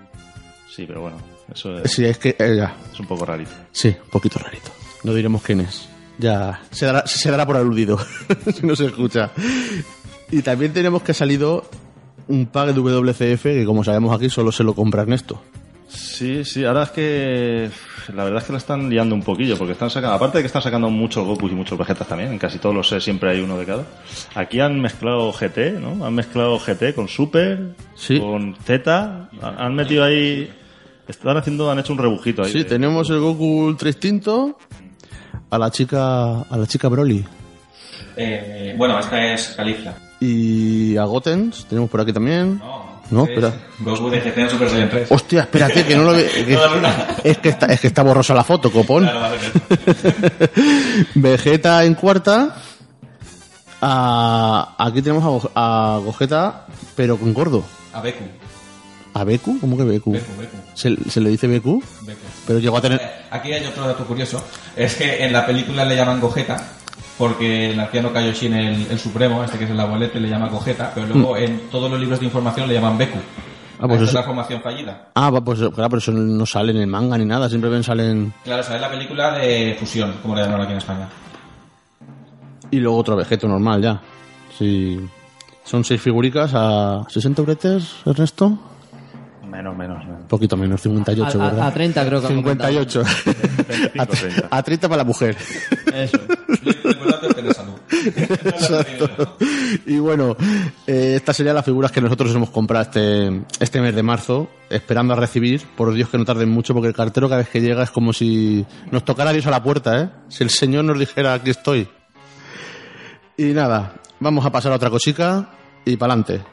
Sí, pero bueno, eso es, Sí, es que... eh, ya. es un poco rarito. Sí, un poquito rarito. No diremos quién es. Ya se dará, se dará por aludido (laughs) si no se escucha. Y también tenemos que ha salido un pack de WCF que como sabemos aquí solo se lo compra Ernesto. Sí, sí, ahora es que la verdad es que la están liando un poquillo, porque están sacando, aparte de que están sacando muchos Gokus y muchos Vegetas también, en casi todos los sets siempre hay uno de cada. Aquí han mezclado GT, ¿no? Han mezclado GT con Super, Sí. con Z, han han metido ahí, están haciendo, han hecho un rebujito ahí. Sí, de- tenemos el Goku Ultra Instinto a la chica a la chica Broly Eh, bueno, esta es Califla. y a Gotens tenemos por aquí también. No, No, es espera. GT en Super Saiyan 3. Hostia, espérate que no lo ve. (laughs) que- No, no, no. es que está es que está borrosa la foto, copón. Claro, vale. (laughs) Vegeta en cuarta. Aquí tenemos a, a Gogeta, pero con gordo. A Beku. ¿A Beku? ¿Cómo que Beku? Beku, Beku. ¿Se, se le dice Beku? Beku. Pero llegó a tener... Eh, Aquí hay otro dato curioso. Es que en la película le llaman Gogeta porque el anciano Kaioshin, el, el supremo, este que es el abuelete, le llama Gogeta, pero luego en todos los libros de información le llaman Beku. Ah, pues Esta es la formación fallida. Ah, pues claro, pero eso no sale en el manga ni nada, simplemente salen... Claro, es la película de fusión, como le llaman aquí en España. Y luego otro Vegeto normal ya. Sí. Son seis figuricas a 60 euretes, Ernesto. Menos, menos, menos. Un poquito menos, 58, A- a- ¿verdad? a 30 creo que han 58. 25, a, 30. a 30 para la mujer. Eso. Exacto. Y bueno, eh, estas serían las figuras que nosotros hemos comprado este, este mes de marzo, esperando a recibir. Por Dios que no tarden mucho, porque el cartero cada vez que llega es como si nos tocara Dios a la puerta, ¿eh? Si el Señor nos dijera, aquí estoy. Y nada, vamos a pasar a otra cosica y para adelante.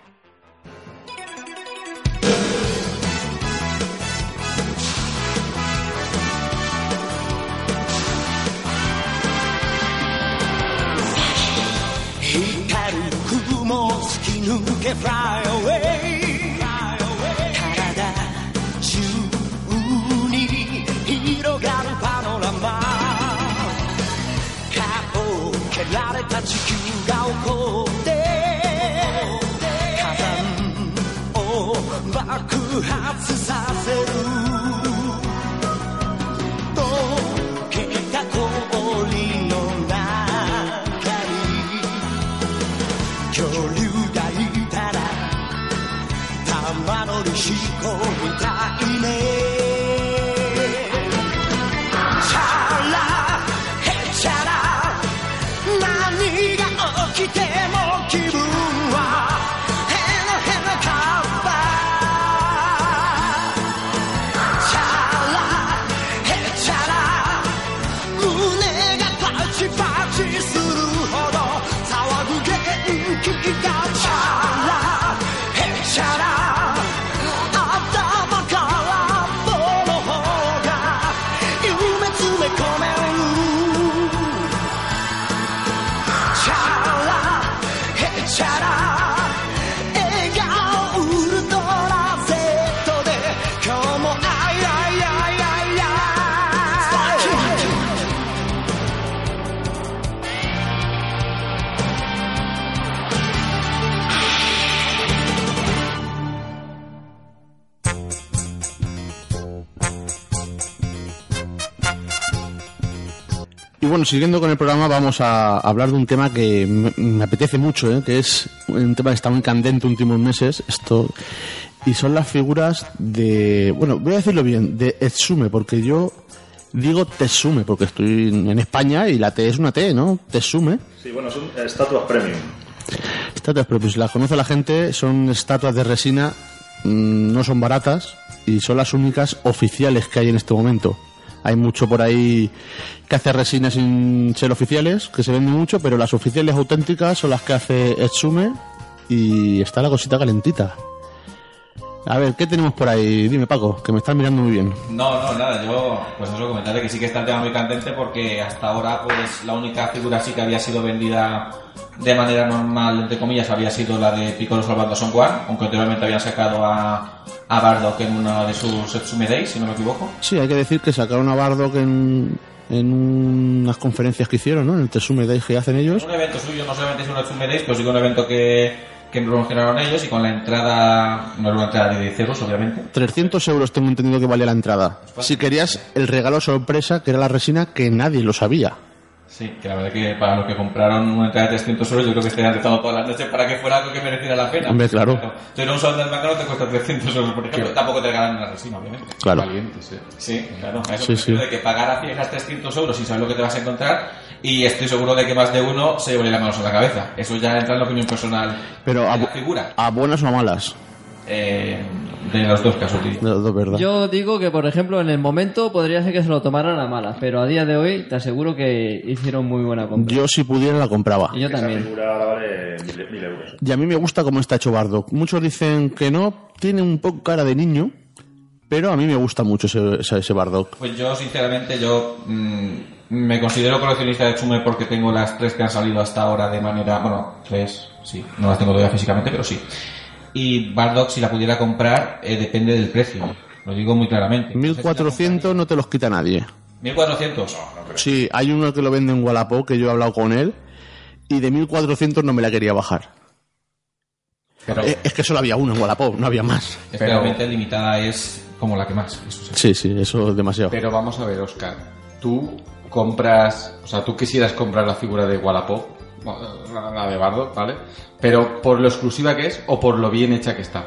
Bueno, siguiendo con el programa, vamos a hablar de un tema que me, me apetece mucho, ¿eh? que es un tema que está muy candente últimos meses, esto, y son las figuras de, bueno, voy a decirlo bien, de Etsume, porque yo digo Tetsume, porque estoy en España y la T es una T, ¿no? Tetsume. Sí, bueno, son estatuas premium. Estatuas, pues si las conoce la gente, son estatuas de resina, mm, no son baratas y son las únicas oficiales que hay en este momento. Hay mucho por ahí que hace resina sin ser oficiales, que se venden mucho, pero las oficiales auténticas son las que hace Etsume y está la cosita calentita. A ver, ¿qué tenemos por ahí? Dime, Paco, que me estás mirando muy bien. No, no, nada, yo pues eso comentaré que sí que está el tema muy candente porque hasta ahora pues la única figura sí que había sido vendida de manera normal, entre comillas, había sido la de Piccolo salvando a Son Gohan, aunque anteriormente habían sacado a, a Bardock en uno de sus Etsume Days, si no me equivoco. Sí, hay que decir que sacaron a Bardock en, en unas conferencias que hicieron, ¿no? En el Tetsume Day que hacen ellos. Un evento suyo, no solamente es un Etsume Days, pero sí que un evento que, que promocionaron ellos y con la entrada, no era una entrada de 10 euros, obviamente. 300 euros tengo entendido que valía la entrada. Si querías el regalo sorpresa, que era la resina, que nadie lo sabía. Sí, que la verdad que para los que compraron una entrada de 300 euros, yo creo que estarían rezando todas las noches para que fuera algo que mereciera la pena. Hombre, claro. Tú en un salón del no te cuesta 300 euros, por ejemplo. Tampoco te regalan una resina, obviamente. Claro. Valientes, eh. Sí, claro. Eso Sí, sí. de que pagar a ciegas 300 euros y saber lo que te vas a encontrar. Y estoy seguro de que más de uno se lleve las manos a la cabeza. Eso ya entra en la opinión personal Pero de a, la figura. a buenas o a malas. Eh, de los dos casos, diría. De los dos, ¿verdad? Yo digo que, por ejemplo, en el momento podría ser que se lo tomaran a malas, pero a día de hoy te aseguro que hicieron muy buena compra. Yo, si pudiera la compraba. Y yo Esa también. figura vale mil, mil euros. Y a mí me gusta cómo está hecho Bardock. Muchos dicen que no, tiene un poco cara de niño, pero a mí me gusta mucho ese, ese, ese Bardock. Pues yo, sinceramente, yo mm, me considero coleccionista de Tsume porque tengo las tres que han salido hasta ahora de manera... Bueno, tres, sí. No las tengo todavía físicamente, pero sí. Y Bardock, si la pudiera comprar, eh, depende del precio. Lo digo muy claramente. 1400 no te los quita nadie. 1400. Sí, hay uno que lo vende en Wallapop, que yo he hablado con él, y de 1400 no me la quería bajar. Pero, Eh, Es que solo había uno en Wallapop, no había más. Realmente limitada es como la que más. Eso sí. Sí, sí, eso es demasiado. pero vamos a ver, Oscar. Tú compras, o sea, tú quisieras comprar la figura de Wallapop, la de Bardo, ¿vale? Pero por lo exclusiva que es o por lo bien hecha que está.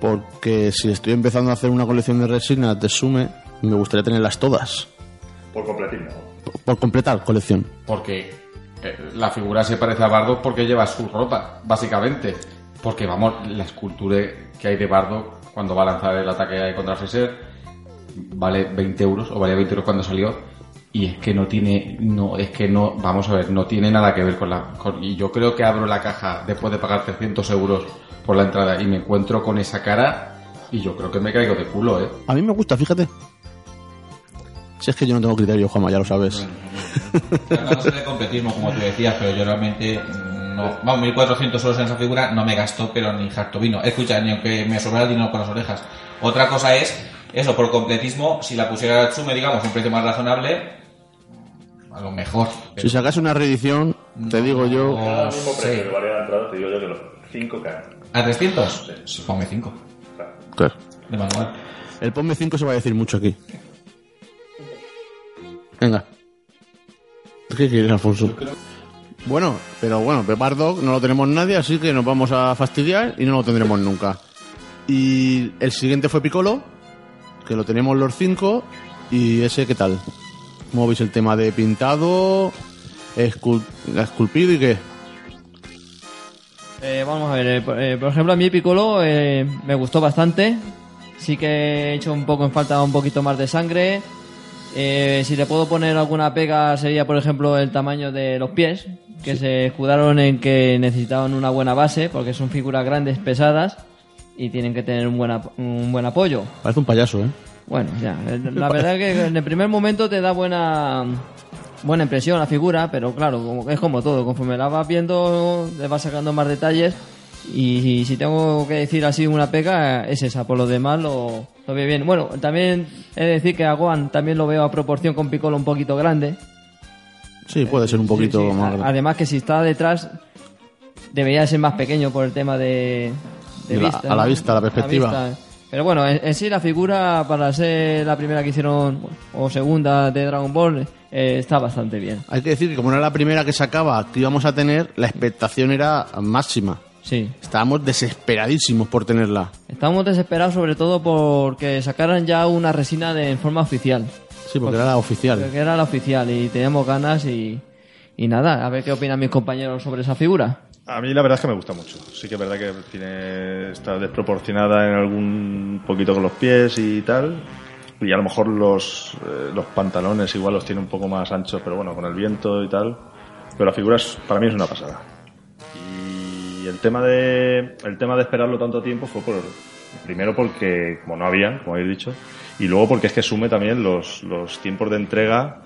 Porque si estoy empezando a hacer una colección de resinas de Sume, me gustaría tenerlas todas. Por completismo. Por, por completar colección. Porque eh, la figura se parece a Bardo porque lleva su ropa, básicamente. Porque, vamos, la escultura que hay de Bardo cuando va a lanzar el ataque contra Freezer vale 20 euros, o valía 20 euros cuando salió. Y es que no tiene, no, es que no, vamos a ver, no tiene nada que ver con la, con- y yo creo que abro la caja después de pagar 300 euros por la entrada y me encuentro con esa cara y yo creo que me caigo de culo, eh. A mí me gusta, fíjate. Si es que yo no tengo criterio, Juanma, ya lo sabes. Tratándose de completismo, como tú decías, pero yo realmente mm, no. Vamos, 1400 euros en esa figura no me gastó, pero ni harto vino. Escucha, ni aunque me sobrara el dinero con las orejas. Otra cosa es, eso, por completismo, si la pusiera a Tsume, digamos, un precio más razonable, a lo mejor. Si sacase una reedición, te digo yo, Cada No mismo precio que valía la entrada, te digo yo que los 5 caen. ¿A 300? Sí, ponme 5. claro, De manual. el ponme 5 se va a decir mucho aquí. Venga. ¿Qué quieres, Alfonso? Bueno, pero bueno, Bardock no lo tenemos nadie, así que nos vamos a fastidiar y no lo tendremos nunca. Y el siguiente fue Piccolo, que lo tenemos los cinco, y ese, ¿qué tal? ¿Cómo veis el tema de pintado, escul- esculpido y qué? Eh, vamos a ver, eh, por, eh, por ejemplo, a mí Piccolo me gustó bastante. Sí que he hecho un poco en falta un poquito más de sangre. Si le puedo poner alguna pega sería, por ejemplo, el tamaño de los pies, que se escudaron en que necesitaban una buena base, porque son figuras grandes, pesadas, y tienen que tener un buen, ap- un buen apoyo. Parece un payaso, ¿eh? Bueno, ya, la verdad que en el primer momento te da buena buena impresión la figura, pero claro, es como todo, conforme la vas viendo, le vas sacando más detalles y, si tengo que decir así una pega, es esa, por lo demás lo, lo veo bien. Bueno, también he de decir que a Gohan también lo veo a proporción con Piccolo un poquito grande. Sí, puede ser un poquito Sí, sí, más grande. Además que si está detrás, debería ser más pequeño por el tema de, de De la- vista. a la ¿no? vista, la perspectiva. vista. Pero bueno, en, en sí la figura para ser la primera que hicieron o segunda de Dragon Ball eh, está bastante bien. Hay que decir que como era la primera que sacaba que íbamos a tener, la expectación era máxima. Sí. Estábamos desesperadísimos por tenerla. Estamos desesperados sobre todo porque sacaran ya una resina de, en forma oficial. Sí, porque era la oficial. Porque era la oficial y teníamos ganas y, y nada, a ver qué opinan mis compañeros sobre esa figura. A mí la verdad es que me gusta mucho. Sí que es verdad que tiene está desproporcionada en algún poquito con los pies y tal. Y a lo mejor los, eh, los pantalones igual los tiene un poco más anchos, pero bueno, con el viento y tal. Pero la figura es, para mí es una pasada. Y el tema de el tema de esperarlo tanto tiempo fue por primero porque como no habían, como habéis dicho, y luego porque es que sume también los, los tiempos de entrega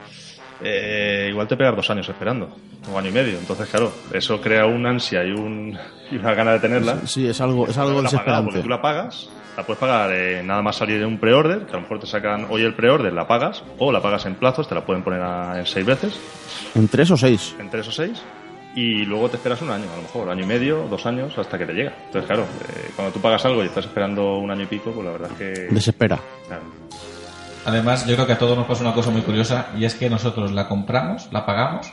eh, igual te pegas dos años esperando, o año y medio. Entonces, claro, eso crea una ansia y, un, y una gana de tenerla. Sí, es algo, es algo desesperante. porque tú la pagas, la puedes pagar eh, nada más salir en un pre-order, que a lo mejor te sacan hoy el pre-order, la pagas, o la pagas en plazos, te la pueden poner a- en seis veces, ¿En tres o seis? en tres o seis, y luego te esperas un año, a lo mejor, año y medio, dos años, hasta que te llega. Entonces, claro, eh, cuando tú pagas algo y estás esperando un año y pico, pues la verdad es que... Desespera. claro, Además, yo creo que a todos nos pasa una cosa muy curiosa y es que nosotros la compramos, la pagamos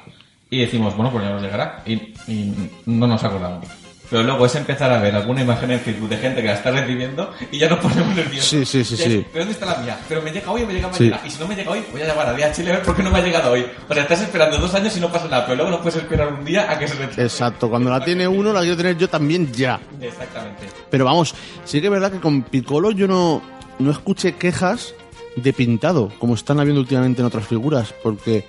y decimos, bueno, pues ya nos llegará y, y no nos acordamos. Pero luego es empezar a ver alguna imagen en Facebook de gente que la está recibiendo y ya nos ponemos nerviosos. Sí, sí, sí, sí. es, ¿Pero dónde está la mía? ¿Pero me llega hoy o me llega Sí. mañana? Y si no me llega hoy, voy a llamar a DHL a ver por qué no me ha llegado hoy. O sea, estás esperando dos años y no pasa nada, pero luego no puedes esperar un día a que se retrase. Exacto, cuando la tiene uno la quiero tener yo también ya. Exactamente. Pero vamos, sí que es verdad que con Piccolo yo no, no escuché quejas de pintado, como están habiendo últimamente en otras figuras, porque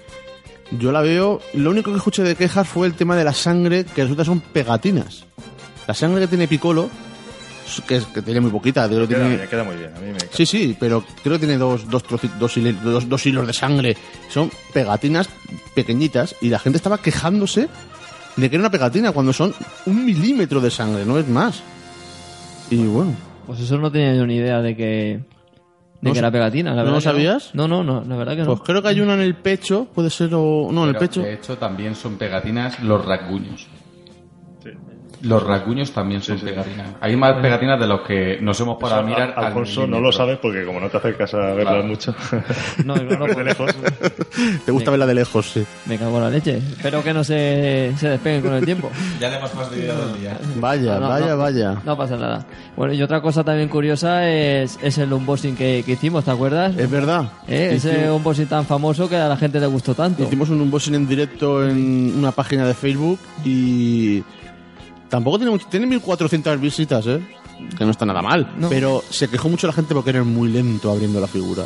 yo la veo, lo único que escuché de quejas fue el tema de la sangre, que resulta son pegatinas. La sangre que tiene Piccolo, que, es, que tiene muy poquita, creo que queda, tiene- queda muy bien, a mí me encanta. Sí, sí, pero creo que tiene dos, dos, troci- dos, hile- dos- dos hilos de sangre. Son pegatinas pequeñitas y la gente estaba quejándose de que era una pegatina cuando son un milímetro de sangre, no es más. Y bueno, Pues eso no tenía yo ni idea de que, de ¿No que era pegatina. La ¿no lo sabías? No, no, no, la verdad que no. pues creo que hay una en el pecho, puede ser o... No, en el Pero, pecho. De hecho, también son pegatinas los rasguños. Sí. Los rasguños también son pegatinas. Hay más pegatinas de los que nos hemos parado a mirar. Al- al Alfonso no lo sabes porque como no te acercas a verlas Claro. mucho, (laughs) (laughs) No, claro, de pues- lejos. (laughs) Te gusta verla de lejos, sí. Me cago en la leche. Espero que no se, se despeguen con el tiempo. Ya le hemos fastidiado el día. Vaya, No, no, vaya, no. vaya. No pasa nada. Bueno, y otra cosa también curiosa es, es el unboxing que, que hicimos, ¿te acuerdas? Es verdad. Eh, Ese Hicimos- unboxing tan famoso que a la gente le gustó tanto. Hicimos un unboxing en directo en una página de Facebook y tampoco tiene mucho, tiene 1400 visitas, ¿eh? Que no está nada mal, No. pero se quejó mucho la gente porque era muy lento abriendo la figura.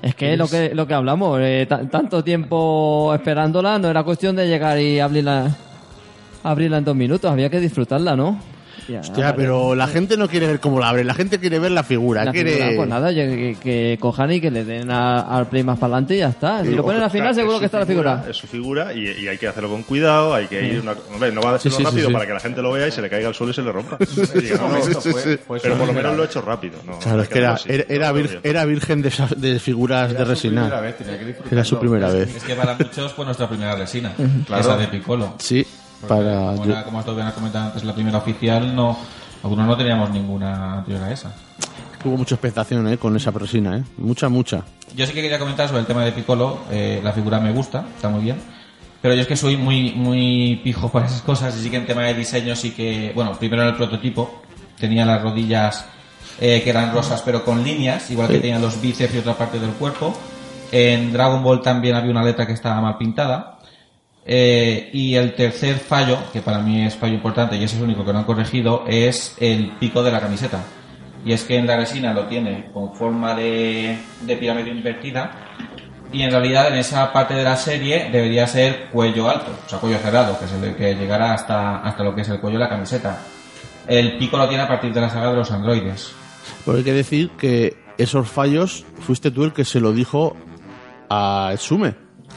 Es que lo que lo que hablamos, eh, ta- tanto tiempo esperándola, no era cuestión de llegar y abrirla abrirla en dos minutos, había que disfrutarla, ¿no? Ya, Hostia, vale. pero la gente no quiere ver cómo la abre, la gente quiere ver la figura, La quiere... figura, pues nada, que, que cojan y que le den a- al play más para adelante y ya está. Si Sí, lo ponen al final, seguro es que su está la figura. Es su figura y, y hay que hacerlo con cuidado, hay que ir... Una, hombre, no va a hacerlo Sí, sí, rápido sí. para que la gente lo vea y se le caiga al suelo y se le rompa. (laughs) Y diga, no, no, Esto Sí, fue- sí. fue pero por lo menos lo he hecho rápido. No, Claro, es que era, era, así. era, Todo vir- era virgen de, de figuras de Era primera resina. vez. Era su primera vez. Es que para muchos fue nuestra primera resina. Esa de Piccolo. Sí, para... como, yo- como habían comentado antes, la primera oficial, no, algunos no teníamos ninguna anterior a esa. Hubo mucha expectación, ¿eh? Con esa resina, ¿eh? Mucha, mucha. Yo sí que quería comentar sobre el tema de Piccolo. eh, la figura me gusta, está muy bien. Pero yo es que soy muy, muy pijo para esas cosas. Y sí que en tema de diseño sí que... Bueno, primero en el prototipo tenía las rodillas eh, que eran rosas pero con líneas, igual que Sí. tenía los bíceps y otra parte del cuerpo. En Dragon Ball también había una letra que estaba mal pintada. Eh, y el tercer fallo, que para mí es fallo importante y ese es el único que no han corregido, es el pico de la camiseta. Y es que en la resina lo tiene con forma de, de pirámide invertida y en realidad en esa parte de la serie debería ser cuello alto, o sea, cuello cerrado, que es el que llegará hasta, hasta lo que es el cuello de la camiseta. El pico lo tiene a partir de la saga de los androides. Pero hay que decir que esos fallos fuiste tú el que se lo dijo a Sume.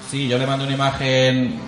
Sí, yo le mando una imagen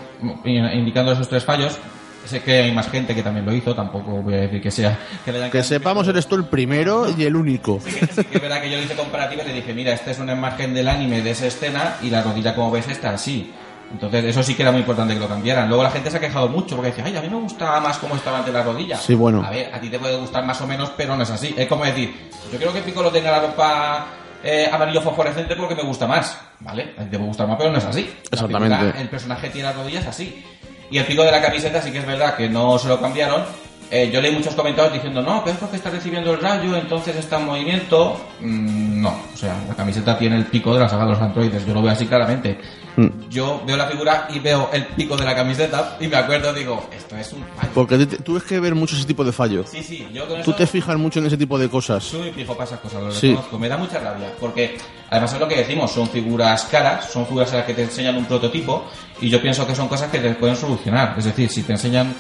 indicando esos tres fallos. Sé que hay más gente que también lo hizo, tampoco voy a decir que sea... Que, le hayan Que sepamos, eres tú el primero y el único. Sí que, sí que es verdad que yo le hice comparativa y le dije, mira, esta es una imagen del anime de esa escena y la rodilla como ves está así. Entonces, eso sí que era muy importante que lo cambiaran. Luego la gente se ha quejado mucho porque decía, ay, a mí me gustaba más cómo estaba ante la rodilla. Sí, bueno. A ver, a ti te puede gustar más o menos, pero no es así. Es como decir, yo quiero que Piccolo tenga la ropa eh, amarillo fosforescente porque me gusta más. ¿Vale? A ti te puede gustar más, pero no es así. Exactamente. el personaje tiene las rodillas así. Y el pico de la camiseta sí que es verdad que no se lo cambiaron. Eh, yo leí muchos comentarios diciendo, no, pero es porque está recibiendo el rayo, entonces está en movimiento. Mm, no, o sea, la camiseta tiene el pico de la saga de los androides, yo lo veo así claramente. Mm. Yo veo la figura y veo el pico de la camiseta y me acuerdo, digo, esto es un fallo. Porque te- tú ves que ver mucho ese tipo de fallos. Sí, sí, yo con Tú eso te fijas mucho en ese tipo de cosas. soy muy fijo para esas cosas, lo Sí. reconozco. Me da mucha rabia, porque además es lo que decimos, son figuras caras, son figuras en las que te enseñan un prototipo, y yo pienso que son cosas que te pueden solucionar. Es decir, si te enseñan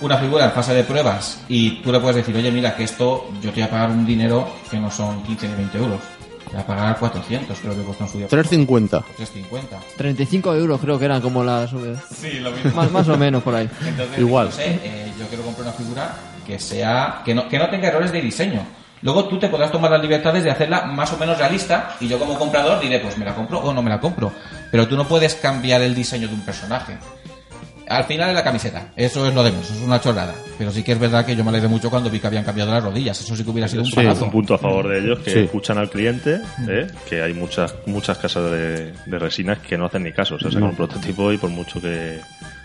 una figura en fase de pruebas y tú le puedes decir, oye, mira, que esto yo te voy a pagar un dinero que no son 15 ni 20 euros. Te voy a pagar 400, creo que cuesta en su día. 350. 350. 35 euros creo que eran como las... Sí, lo mismo. Más, más o menos por ahí. Entonces, Igual. No sé, eh, yo quiero comprar una figura que sea que no, que no tenga errores de diseño. Luego tú te podrás tomar las libertades de hacerla más o menos realista y yo como comprador diré, pues me la compro o no me la compro. Pero tú no puedes cambiar el diseño de un personaje. Al final es la camiseta, eso es lo de menos, es una chorrada. Pero sí que es verdad que yo me alegré mucho cuando vi que habían cambiado las rodillas, eso sí que hubiera sido un Sí, palazo. un punto a favor de ellos que Sí. escuchan al cliente, ¿eh? que hay muchas muchas casas de, de resinas que no hacen ni caso, o sea, sacan un prototipo y por mucho que...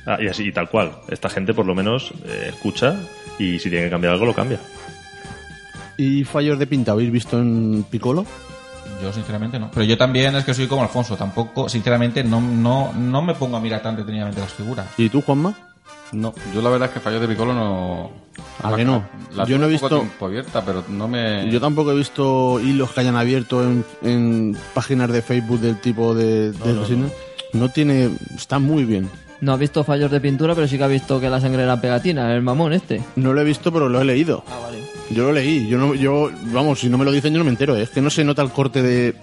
Ah, y así, y tal cual. Esta gente por lo menos eh, escucha y si tiene que cambiar algo lo cambia. ¿Y fallos de pinta habéis visto en Piccolo? Yo sinceramente no. Pero yo también es que soy como Alfonso, tampoco, sinceramente, no, no, no me pongo a mirar tan detenidamente las figuras. ¿Y tú, Juanma? No, yo la verdad es que fallos de Piccolo no... ¿A que no? La Yo no he visto- tiempo abierta, pero no me... Yo tampoco he visto hilos que hayan abierto en, en páginas de Facebook del tipo de. No tiene... Está muy bien. No ha visto fallos de pintura, pero sí que ha visto que la sangre era pegatina, el mamón este. No lo he visto, pero lo he leído. Ah, vale. Yo lo leí. Yo, no, yo vamos, si no me lo dicen yo no me entero. ¿eh? Es que no se nota el corte de,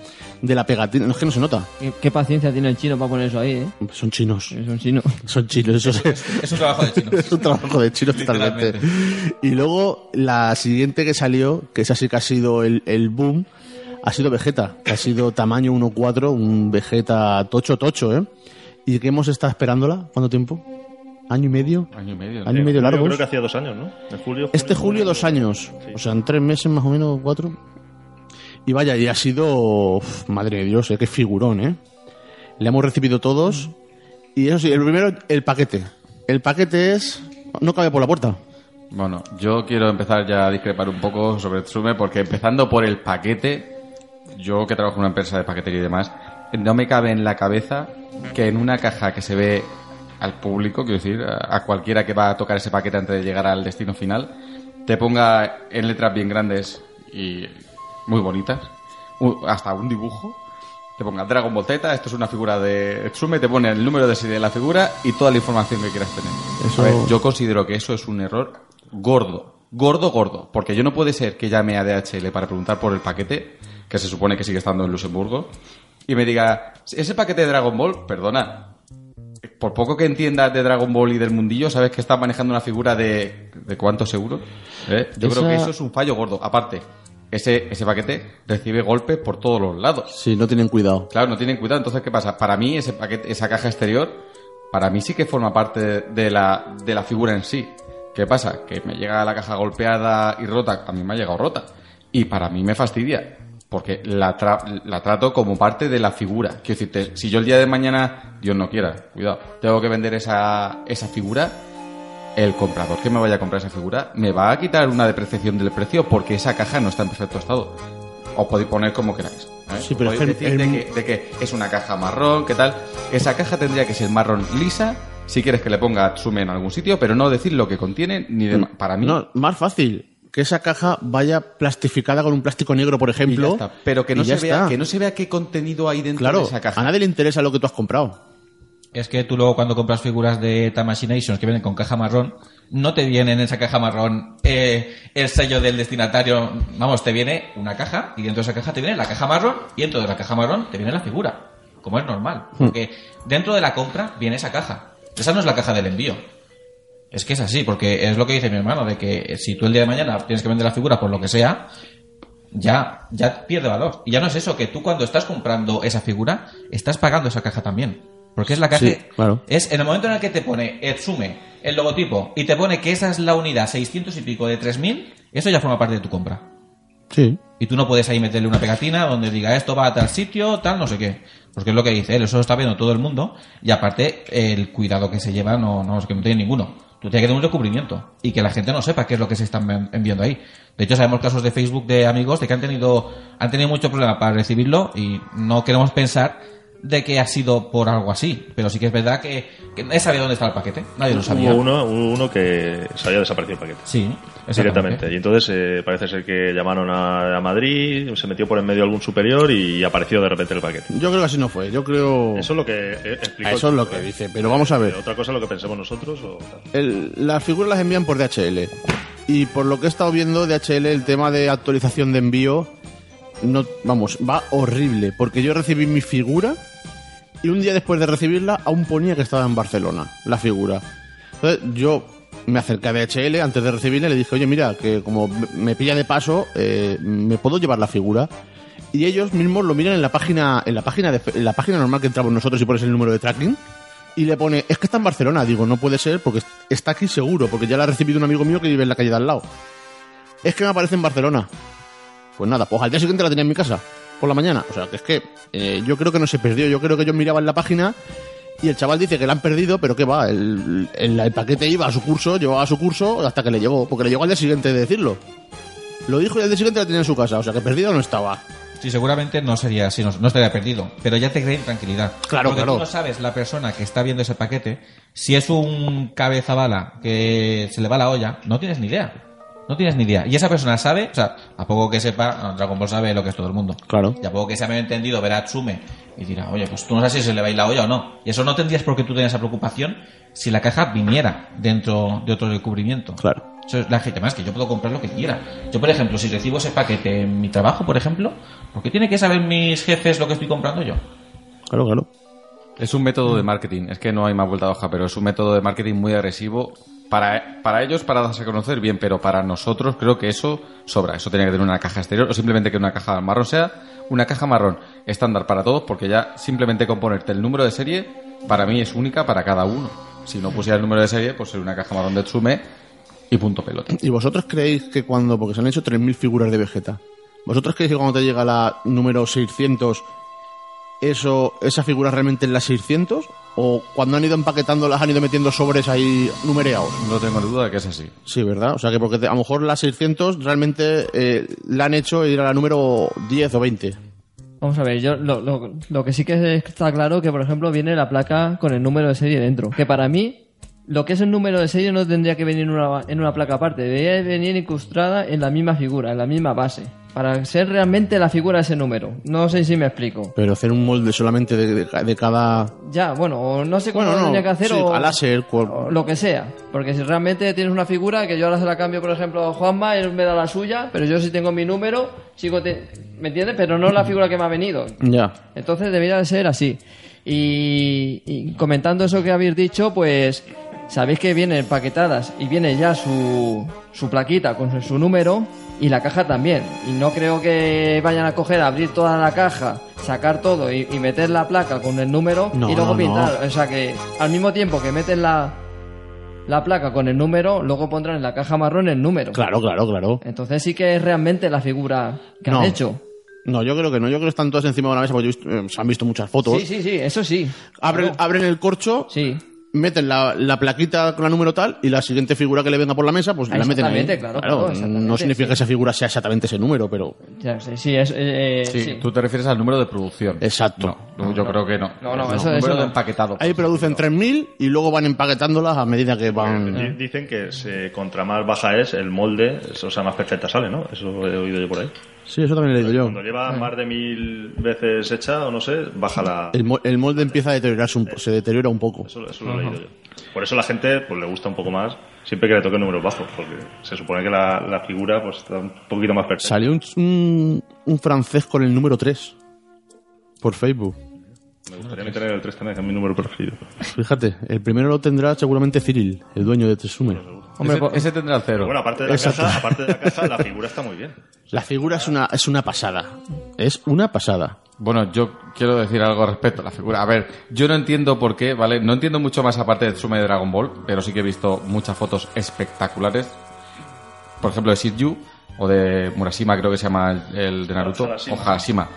de la pegatina. No es que no se nota. ¿Qué, qué paciencia tiene el chino para poner eso ahí, ¿eh? Son chinos. Es un chino. Son chinos. Eso es, Es un trabajo de chino. (laughs) es un trabajo de chinos totalmente. Y luego la siguiente que salió, que esa sí que ha sido el, el boom, ha sido Vegeta. Que ha sido tamaño 1.4, un Vegeta tocho tocho, ¿eh? ¿Y que hemos estado esperándola? ¿Cuánto tiempo? ¿Año y medio? Año y medio. Año y medio Yo largos. creo que hacía dos años, ¿no? En julio. Este julio dos años, o sea, en tres meses más o menos, cuatro. Y vaya, y ha sido, uf, madre de Dios, ¿eh? qué figurón, ¿eh? Le hemos recibido todos. Y eso sí, el primero, el paquete. El paquete es, no cabe por la puerta. Bueno, yo quiero empezar ya a discrepar un poco sobre Tsume porque empezando por el paquete, yo que trabajo en una empresa de paquetería y demás, no me cabe en la cabeza que en una caja que se ve al público, quiero decir, a cualquiera que va a tocar ese paquete antes de llegar al destino final, te ponga en letras bien grandes y muy bonitas, hasta un dibujo, te ponga Dragon Ball Z, esto es una figura de Tsume, te pone el número de serie de la figura y toda la información que quieras tener. Eso- ver, yo considero que eso es un error gordo, gordo, gordo, porque yo no puede ser que llame a DHL para preguntar por el paquete, que se supone que sigue estando en Luxemburgo, y me diga, ese paquete de Dragon Ball, perdona, por poco que entiendas de Dragon Ball y del mundillo, sabes que estás manejando una figura de, de cuántos euros. ¿Eh? Yo Esa- creo que eso es un fallo gordo. Aparte, ese, ese paquete recibe golpes por todos los lados. Sí, no tienen cuidado. Claro, no tienen cuidado. Entonces, ¿qué pasa? Para mí, ese paquete, esa caja exterior, para mí sí que forma parte de la, de la figura en sí. ¿Qué pasa? Que me llega la caja golpeada y rota. A mí me ha llegado rota. Y para mí me fastidia. Porque la, tra- la trato como parte de la figura. Quiero decirte, si yo el día de mañana, Dios no quiera, cuidado, tengo que vender esa, esa figura, el comprador que me vaya a comprar esa figura me va a quitar una depreciación del precio porque esa caja no está en perfecto estado. Os podéis poner como queráis. ¿eh? Sí, pero Podéis decir el- de, que, de que es una caja marrón, ¿qué tal? Esa caja tendría que ser marrón lisa si quieres que le ponga Tsume en algún sitio, pero no decir lo que contiene ni de... Para mí... Mm. No, más fácil. Que esa caja vaya plastificada con un plástico negro, por y ya ejemplo. está. Pero que no, y ya se vea, está. que no se vea qué contenido hay dentro Claro, de esa caja. a nadie le interesa lo que tú has comprado. Es que tú luego cuando compras figuras de Tamashinations que vienen con caja marrón, no te viene en esa caja marrón eh, el sello del destinatario. Vamos, te viene una caja y dentro de esa caja te viene la caja marrón y dentro de la caja marrón te viene la figura. Como es normal. Porque dentro de la compra viene esa caja. Esa no es la caja del envío. Es que es así, porque es lo que dice mi hermano, de que si tú el día de mañana tienes que vender la figura por lo que sea, ya, ya pierde valor. Y ya no es eso, que tú cuando estás comprando esa figura, estás pagando esa caja también. Porque es la caja. Sí, claro. Es en el momento en el que te pone Etsume, el logotipo, y te pone que esa es la unidad 600 y pico de 3000, eso ya forma parte de tu compra. Sí. Y tú no puedes ahí meterle una pegatina donde diga esto va a tal sitio, tal, no sé qué. Porque es lo que dice él, eso lo está viendo todo el mundo. Y aparte, el cuidado que se lleva no, no es que no tiene ninguno. Tú tienes que tener un descubrimiento. Y que la gente no sepa qué es lo que se están en- enviando ahí. De hecho, sabemos casos de Facebook de amigos de que han tenido, han tenido mucho problema para recibirlo y no queremos pensar de que ha sido por algo así. Pero sí que es verdad que, que nadie sabía dónde estaba el paquete. Nadie lo sabía. Hubo uno, hubo uno que se había desaparecido el paquete. Sí, Directamente. Y entonces eh, parece ser que llamaron a, a Madrid, se metió por en medio algún superior y apareció de repente el paquete. Yo creo que así no fue. Yo creo. Eso es lo que eh, explicó. Eso es lo que ¿eh? dice. Pero vamos a ver. Otra cosa es lo que pensemos nosotros o tal. El- las figuras las envían por DHL. Y por lo que he estado viendo, DHL, el tema de actualización de envío, no, vamos, va horrible. Porque yo recibí mi figura y un día después de recibirla, aún ponía que estaba en Barcelona, la figura. Entonces yo me acerqué a DHL antes de recibirla y le dije, oye, mira, que como me pilla de paso, eh, ¿me puedo llevar la figura? Y ellos mismos lo miran en la página, en la página de, en la página normal que entramos nosotros y pones el número de tracking y le pone, es que está en Barcelona. Digo, no puede ser porque está aquí seguro, porque ya la ha recibido un amigo mío que vive en la calle de al lado. Es que me aparece en Barcelona. Pues nada, pues al día siguiente la tenía en mi casa, por la mañana. O sea, que es que eh, yo creo que no se perdió. Yo creo que yo miraba en la página y el chaval dice que la han perdido, pero que va, el, el- el paquete iba a su curso, llevaba a su curso hasta que le llegó, porque le llegó al día siguiente de decirlo. Lo dijo y al día siguiente la tenía en su casa, o sea que perdido no estaba. Sí, seguramente no sería así, no, no estaría perdido, pero ya te creen tranquilidad. Claro, Porque claro. tú no sabes la persona que está viendo ese paquete, si es un cabeza bala que se le va la olla, no tienes ni idea. No tienes ni idea. Y esa persona sabe, o sea, a poco que sepa, Dragon Ball sabe lo que es todo el mundo. Claro. Y a poco que se haya entendido, verá Tsume y dirá, oye, pues tú no sabes si se le va a ir la olla o no. Y eso no tendrías por qué tú tener esa preocupación si la caja viniera dentro de otro descubrimiento. Claro. Eso es la gente más que yo puedo comprar lo que quiera. Yo, por ejemplo, si recibo ese paquete en mi trabajo, por ejemplo, ¿por qué tiene que saber mis jefes lo que estoy comprando yo? Claro, claro. Es un método de marketing, es que no hay más vuelta de hoja, pero es un método de marketing muy agresivo. Para, para ellos, para darse a conocer, bien, pero para nosotros creo que eso sobra. Eso tenía que tener una caja exterior o simplemente que una caja marrón sea una caja marrón estándar para todos, porque ya simplemente con ponerte el número de serie, para mí es única para cada uno. Si no pusiera el número de serie, pues sería una caja marrón de Tsume y punto pelota. ¿Y vosotros creéis que cuando, porque se han hecho 3.000 figuras de Vegeta, ¿vosotros creéis que cuando te llega la número 600, eso, esa figura realmente es la 600? ¿O cuando han ido empaquetándolas han ido metiendo sobres ahí numereados? No tengo duda de que es así. Sí, ¿verdad? O sea que porque te- a lo mejor la 600 realmente eh, la han hecho ir a la número 10 o 20. Vamos a ver, yo lo, lo, lo que sí que está claro que, por ejemplo, viene la placa con el número de serie dentro. Que para mí, lo que es el número de serie no tendría que venir en una, en una placa aparte. Debería venir incrustada en la misma figura, en la misma base. Para ser realmente la figura de ese número. No sé si me explico. Pero hacer un molde solamente de, de- de cada... Ya, bueno, o no sé cómo Bueno, lo no, tendría que hacer sí, o, a láser, cual- o lo que sea. Porque si realmente tienes una figura que yo ahora se la cambio, por ejemplo, a Juanma, él me da la suya, pero yo si tengo mi número, sigo... te- ¿Me entiendes? Pero no la figura que me ha venido. Ya. Entonces debería de ser así. Y, y comentando eso que habéis dicho, pues sabéis que vienen empaquetadas y viene ya su, su plaquita con su número y la caja también. Y no creo que vayan a coger, abrir toda la caja, sacar todo y, y meter la placa con el número No, y luego no, pintar. O sea que al mismo tiempo que meten la, la placa con el número, luego pondrán en la caja marrón el número. Claro, claro, claro. Entonces sí que es realmente la figura que No. han hecho. No, yo creo que no. Yo creo que están todas encima de la mesa porque yo he visto- eh, se han visto muchas fotos. Sí, sí, sí, eso sí. Abren, Claro. abren el corcho, Sí. Meten la, la plaquita con la número tal y la siguiente figura que le venga por la mesa, pues la meten ahí. Exactamente, claro, claro, exactamente, no significa sí. que esa figura sea exactamente ese número, pero Ya sí, es, eh, Sí, sí. tú te refieres al número de producción. Exacto. No, yo creo que no. No, no, Es eso- número de empaquetado. ahí producen 3.000 y luego van empaquetándolas a medida que van... Di- Dicen que se, contra más baja es el molde, o sea, más perfecta sale, ¿no? Eso he oído yo por ahí. Sí, eso también lo he leído yo. Cuando lleva más de mil veces hecha, o no sé, baja la... El, mo- el molde empieza a deteriorarse un po- se deteriora un poco. Eso, eso lo he leído yo. Por eso la gente pues le gusta un poco más siempre que le toque números bajos, porque se supone que la, la figura pues está un poquito más perfecta. Salió un, un, un francés con el número 3 por Facebook. Me gustaría meter el 3 también, que es mi número preferido. Fíjate, el primero lo tendrá seguramente Cyril, el dueño de Tsume. Hombre, ese, po- ese tendrá el cero. Bueno, aparte de la Exacto. caja, aparte de la caja, la figura está muy bien. La figura es una, es una pasada. Es una pasada. Bueno, yo quiero decir algo respecto a la figura. A ver, yo no entiendo por qué, ¿vale? No entiendo mucho más aparte de Tsume de Dragon Ball, pero sí que he visto muchas fotos espectaculares. Por ejemplo, de Shiryu o de Murashima, creo que se llama el, el de Naruto, o Harashima.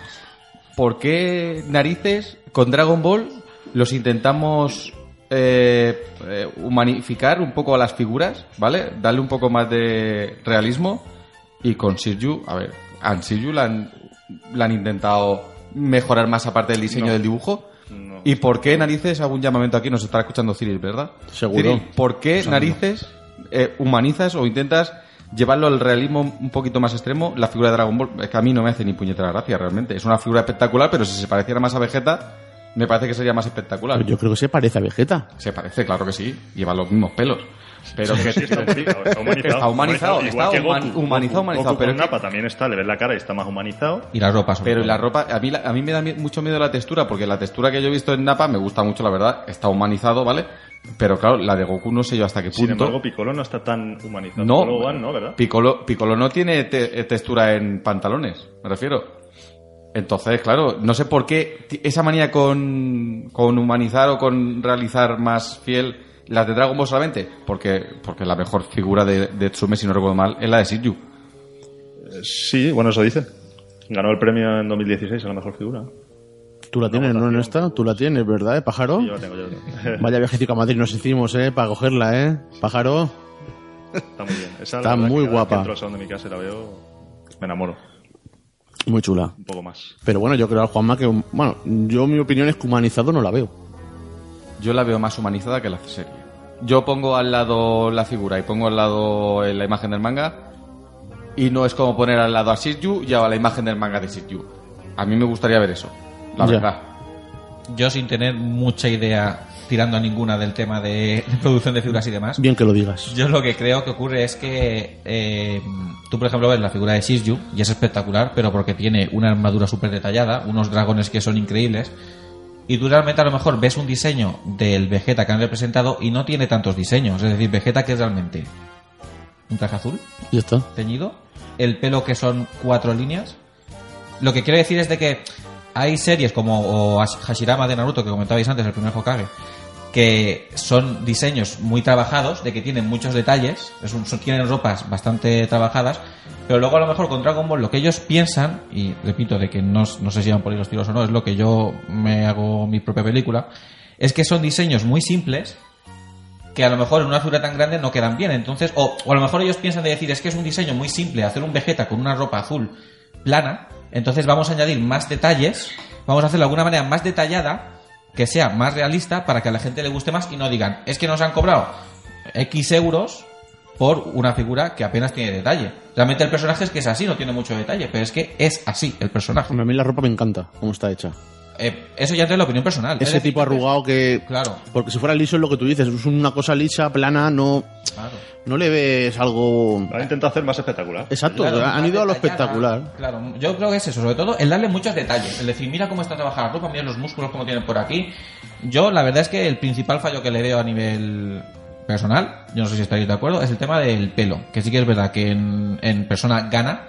¿Por qué narices con Dragon Ball los intentamos eh, eh, humanificar un poco a las figuras, ¿vale? Darle un poco más de realismo. Y con Shiryu, a ver, a Shiryu la han, la han intentado mejorar más aparte del diseño No. del dibujo. No. ¿Y por qué narices? Hago un llamamiento aquí, nos estará escuchando Cyril, ¿verdad? Seguro. Cyril, ¿por qué narices eh, humanizas o intentas llevarlo al realismo un poquito más extremo la figura de Dragon Ball? Es que a mí no me hace ni puñetera gracia realmente. Es una figura espectacular, pero si se pareciera más a Vegeta, me parece que sería más espectacular. Pero yo creo que se parece a Vegeta. Se parece, claro que sí. Lleva los mismos pelos. Pero que Sí, está humanizado, está humanizado. Está humanizado, está Goku. humanizado, Goku- humanizado, Goku pero con es que- también está, le ves la cara y está más humanizado. Y la ropa, sobre Pero todo. la ropa, a mí, la- a mí me da mucho miedo la textura, porque la textura que yo he visto en Napa me gusta mucho, la verdad. Está humanizado, ¿vale? Pero claro, la de Goku no sé yo hasta qué Sin punto. embargo, Piccolo no está tan humanizado. no, Piccolo One, ¿no? ¿Verdad? Piccolo, Piccolo no tiene te- eh, textura en pantalones, me refiero. Entonces, claro, no sé por qué esa manía con, con humanizar o con realizar más fiel las de Dragon Ball solamente. Porque, porque la mejor figura de, de Tsume, si no recuerdo mal, es la de Shiryu. Eh, Sí, bueno, eso dice. Ganó el premio en 2016 a la mejor figura. Tú la tienes, ¿no, en esta? Tú la tienes, ¿verdad, eh, pájaro? Yo la tengo, yo la tengo. (laughs) Vaya viajecito a Madrid nos hicimos, ¿eh? Para cogerla, ¿eh? Pájaro. Está muy bien. Esa, la Está muy guapa. entro al salón de mi casa y la veo, me enamoro Muy chula. un poco más. Pero bueno, yo creo, Juanma, que... Bueno, yo mi opinión es que humanizado no la veo. Yo la veo más humanizada que la serie. Yo pongo al lado la figura y pongo al lado eh, la imagen del manga y no es como poner al lado a Shiryu y a la imagen del manga de Shiryu. A mí me gustaría ver eso, la Ya. verdad. Yo sin tener mucha idea tirando a ninguna del tema de, producción de figuras y demás, Bien que lo digas. yo lo que creo que ocurre es que eh, tú, por ejemplo, ves la figura de Shiryu y es espectacular, pero porque tiene una armadura súper detallada, unos dragones que son increíbles, y tú realmente a lo mejor ves un diseño del Vegeta que han representado y no tiene tantos diseños. Es decir, Vegeta que es realmente un traje azul, Ya está. teñido, el pelo que son cuatro líneas. Lo que quiero decir es de que hay series como Hashirama de Naruto que comentabais antes, el primer Hokage, que son diseños muy trabajados, de que tienen muchos detalles, son- tienen ropas bastante trabajadas, pero luego a lo mejor con Dragon Ball lo que ellos piensan, y repito de que no, no sé si van por ahí los tiros o no, es lo que yo me hago mi propia película, es que son diseños muy simples que a lo mejor en una figura tan grande no quedan bien. Entonces, o, o a lo mejor ellos piensan de decir, es que es un diseño muy simple, hacer un Vegeta con una ropa azul plana, entonces vamos a añadir más detalles, vamos a hacerlo de alguna manera más detallada, que sea más realista para que a la gente le guste más y no digan, es que nos han cobrado X euros por una figura que apenas tiene detalle. Realmente el personaje es que es así, no tiene mucho detalle, pero es que es así el personaje. A mí la ropa me encanta, cómo está hecha. Eh, eso ya en la opinión personal. Es Ese decir, tipo arrugado que... Claro. Porque si fuera liso es lo que tú dices, es una cosa lisa, plana, no, Claro. no le ves algo... Lo han intentado hacer más espectacular. Exacto, Claro, han ido a lo espectacular. Claro, yo creo que es eso, sobre todo el darle muchos detalles. El decir, mira cómo está trabajada la ropa, mira los músculos como tienen por aquí. Yo, la verdad es que el principal fallo que le veo a nivel personal, yo no sé si estaréis de acuerdo, es el tema del pelo. Que sí que es verdad que en, en persona gana,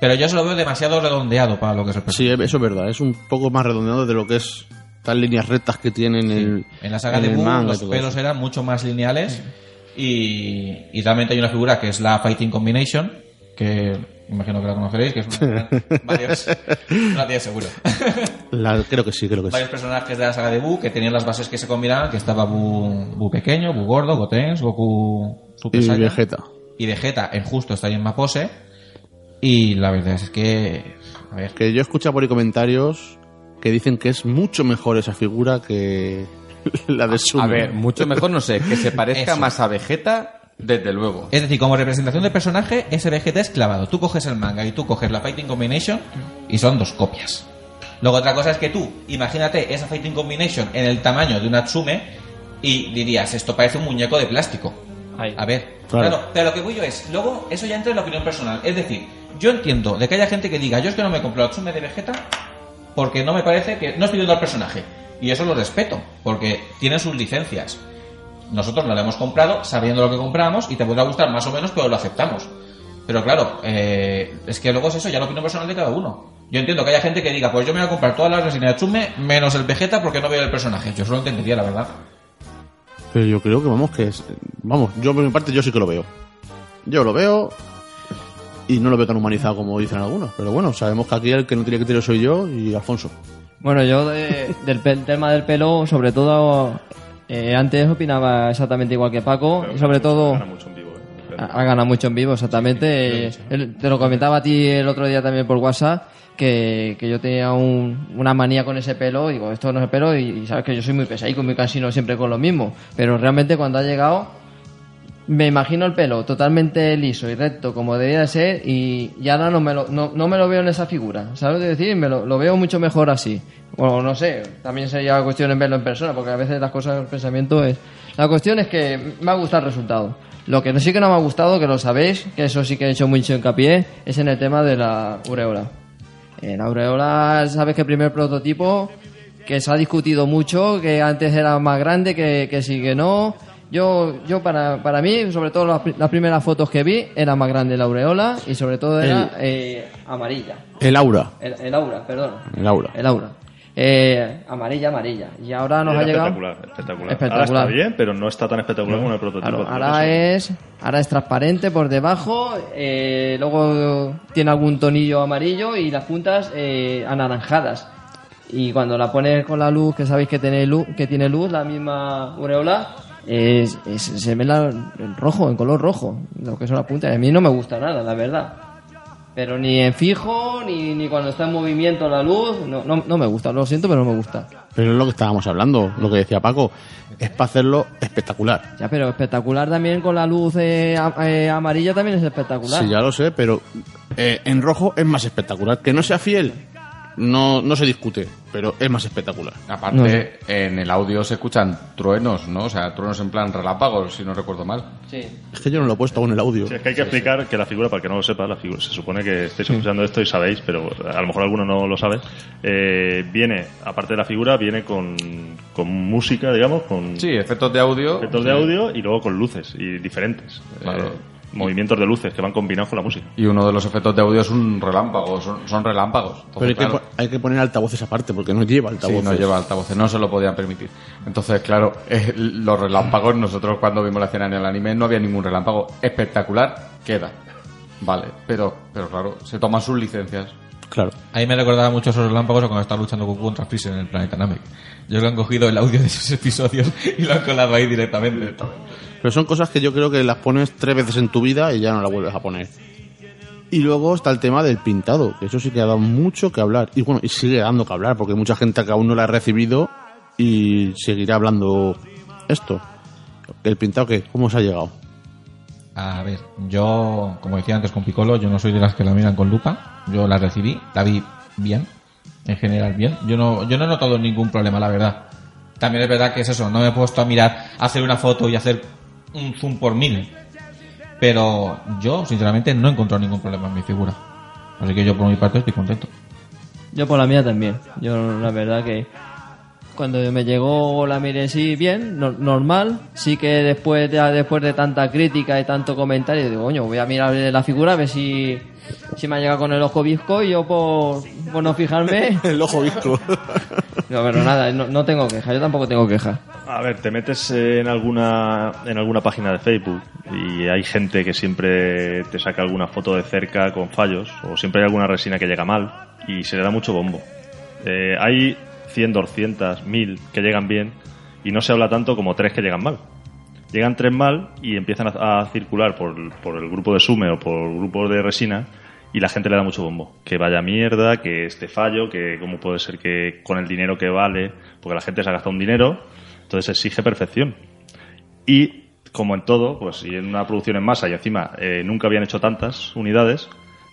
pero yo se lo veo demasiado redondeado para lo que es el personaje. Sí, eso es verdad, es un poco más redondeado de lo que es estas líneas rectas que tienen el, En la saga en de y los pelos eran mucho más lineales y, y realmente hay una figura que es la Fighting Combination, que imagino que la conoceréis, que es una varios, no la tienes seguro. (laughs) La- creo que sí, creo que sí. varios personajes de la saga de Buu que tenían las bases que se combinaban, que estaba Buu, Buu pequeño, Buu gordo, Gotenks, Goku Super Y Saiyan. Vegeta. Y Vegeta en justo está ahí en pose y la verdad es que a ver, Que yo he escuchado por ahí comentarios que dicen que es mucho mejor esa figura que (laughs) la de Suma. A ver, mucho mejor no sé, que se parezca Eso. más a Vegeta, desde luego. Es decir, como representación de personaje, ese Vegeta es clavado. Tú coges el manga y tú coges la Fighting Combination y son dos copias. Luego otra cosa es que tú, imagínate esa Fighting Combination en el tamaño de una Tsume y dirías, esto parece un muñeco de plástico. Ahí. A ver, Claro. claro. pero lo que voy yo es, luego eso ya entra en la opinión personal. Es decir, yo entiendo de que haya gente que diga, yo es que no me compro la Tsume de Vegeta porque no me parece que no estoy viendo al personaje. Y eso lo respeto, porque tienen sus licencias. nosotros no lo hemos comprado sabiendo lo que compramos y te puede gustar más o menos, pero lo aceptamos. Pero claro, eh, es que luego es eso, ya la opinión personal de cada uno. Yo entiendo que haya gente que diga, pues yo me voy a comprar todas las resinas de Chume menos el Vegeta porque no veo el personaje. Yo solo entendería, la verdad. Pero yo creo que vamos, que es. Vamos, yo por mi parte, yo sí que lo veo. Yo lo veo y no lo veo tan humanizado como dicen algunos. Pero bueno, sabemos que aquí el que no tiene criterio soy yo y Alfonso. Bueno, yo de- del tema del pelo, sobre todo, eh, antes opinaba exactamente igual que Paco, y sobre todo Gana mucho en vivo, ¿eh? ha ha ganado mucho en vivo, exactamente. Eh, te lo comentaba a ti el otro día también por WhatsApp, que, yo tenía un- una manía con ese pelo, digo, esto no es el pelo, y, y sabes que yo soy muy pesadico, muy cansino siempre con lo mismo, pero realmente cuando ha llegado, me imagino el pelo totalmente liso y recto como debía de ser y, y ahora no me, lo, no, me lo veo en esa figura, ¿sabes lo que decir? Me lo, lo veo mucho mejor así. Bueno, no sé, también sería cuestión en verlo en persona, porque a veces las cosas, el pensamiento es... La cuestión es que me ha gustado el resultado. Lo que sí que no me ha gustado, que lo sabéis, que eso sí que he hecho mucho hincapié, es en el tema de la ureola. En Aureola, sabes que el primer prototipo que se ha discutido mucho, que antes era más grande, que, que sí, que no. Yo, yo para, para mí, sobre todo las primeras fotos que vi, era más grande la aureola y sobre todo era eh, amarilla. El aura. El, el aura, perdón. El aura. El aura. Eh, amarilla, amarilla. Y ahora nos Era ha llegado... espectacular, espectacular. Espectacular. Ahora está bien, pero no está tan espectacular como el prototipo. Claro, ahora es, ahora es transparente por debajo, eh, luego tiene algún tonillo amarillo y las puntas eh, anaranjadas. Y cuando la pones con la luz, que sabéis que tiene luz, que tiene luz la misma aureola, es- es- se ve la- rojo, en color rojo, lo que son las puntas. A mí no me gusta nada, la verdad. Pero ni en fijo, ni, ni cuando está en movimiento la luz, no, no, no me gusta, lo siento, pero no me gusta. Pero es lo que estábamos hablando, lo que decía Paco. Es para hacerlo espectacular. Ya, pero espectacular también con la luz eh, a- eh, amarilla también es espectacular. Sí, ya lo sé, pero eh, en rojo es más espectacular. Que no sea fiel, no, no se discute, pero es más espectacular. Aparte, No sé. en el audio se escuchan truenos, ¿no? O sea, truenos en plan relámpagos, si no recuerdo mal. Sí. Es que yo no lo he puesto aún en el audio. Sí, es que hay que explicar que la figura, para el que no lo sepa, la figura, se supone que estáis escuchando esto y sabéis, pero a lo mejor alguno no lo sabe. eh, viene, aparte de la figura, viene con, con música, digamos, con Sí, efectos de audio. efectos de audio y luego con luces y diferentes. Claro. Eh, movimientos de luces que van combinados con la música. Y uno de los efectos de audio es un relámpago, son, son relámpagos. Pero hay, que, hay que poner altavoces aparte, porque no lleva sí, altavoces. no lleva altavoces, no se lo podían permitir. Entonces, claro, eh, los relámpagos, nosotros cuando vimos la escena en el anime no había ningún relámpago. Espectacular, queda. Vale, pero, pero claro, se toman sus licencias. Claro. A mí me recordaba mucho esos relámpagos cuando estaba luchando Goku contra Freezer en el planeta Namek. Yo creo que han cogido el audio de esos episodios (laughs) y lo han colado ahí directamente. Pero son cosas que yo creo que las pones tres veces en tu vida y ya no las vuelves a poner. Y luego está el tema del pintado, que eso sí que ha dado mucho que hablar. Y bueno, y sigue dando que hablar, porque mucha gente que aún no la ha recibido y seguirá hablando esto. ¿El pintado qué? ¿Cómo se ha llegado? A ver, yo, como decía antes con Piccolo, yo no soy de las que la miran con lupa. Yo la recibí, la vi bien, en general bien. Yo no, yo no he notado ningún problema, la verdad. También es verdad que es eso, no me he puesto a mirar, a hacer una foto y hacer un zoom por mil. Pero yo, sinceramente, no he encontrado ningún problema en mi figura. Así que yo, por mi parte, estoy contento. Yo por la mía también. Yo la verdad que cuando me llegó la miré sí bien, no- normal. Sí que después de, después de tanta crítica y tanto comentario, digo, coño, voy a mirar la figura a ver si, si me ha llegado con el ojo visco y yo por, por no fijarme. (laughs) El ojo visco. (laughs) No, pero nada, no, no tengo queja, yo tampoco tengo queja. A ver, te metes en alguna en alguna página de Facebook y hay gente que siempre te saca alguna foto de cerca con fallos o siempre hay alguna resina que llega mal y se le da mucho bombo. Eh, hay 100, 200, 1000 que llegan bien y no se habla tanto como tres que llegan mal. Llegan tres mal y empiezan a, circular por, por el grupo de Sume o por grupos de resina y la gente le da mucho bombo. Que vaya mierda, que este fallo, que cómo puede ser que con el dinero que vale, porque la gente se ha gastado un dinero, entonces exige perfección. Y como en todo, pues si en una producción en masa y encima eh, nunca habían hecho tantas unidades,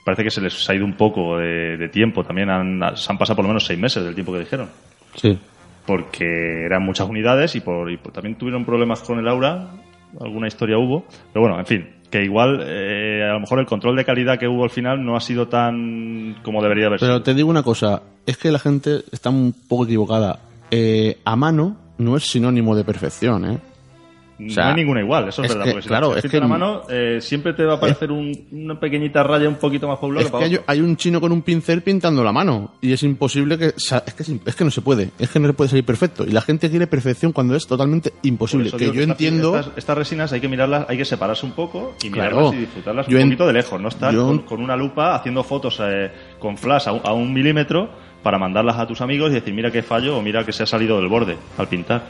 parece que se les ha ido un poco de, de tiempo. También han, se han pasado por lo menos seis meses del tiempo que dijeron. Sí. Porque eran muchas unidades y, por, y por- también tuvieron problemas con el aura. Alguna historia hubo. Pero bueno, en fin, que igual eh, a lo mejor el control de calidad que hubo al final no ha sido tan como debería haber Pero sido. te digo una cosa, es que la gente está un poco equivocada. Eh, a mano no es sinónimo de perfección, ¿eh? No sea, hay ninguna igual, eso es, es verdad. que, porque si claro, la es que- la mano, eh, siempre te va a aparecer un- una pequeñita raya un poquito más lado Es que que para hay, un chino con un pincel pintando la mano y es imposible que es que es, que no se puede, es que no se puede salir perfecto y la gente quiere perfección cuando es totalmente imposible. Que yo ensentiendo Estas, estas resinas hay que mirarlas, hay que separarse un poco y Claro. mirarlas y disfrutarlas un en- poquito de lejos. No estar yo- con, con una lupa haciendo fotos eh, con flash a un, a un milímetro para mandarlas a tus amigos y decir, mira qué fallo o mira que se ha salido del borde al pintar.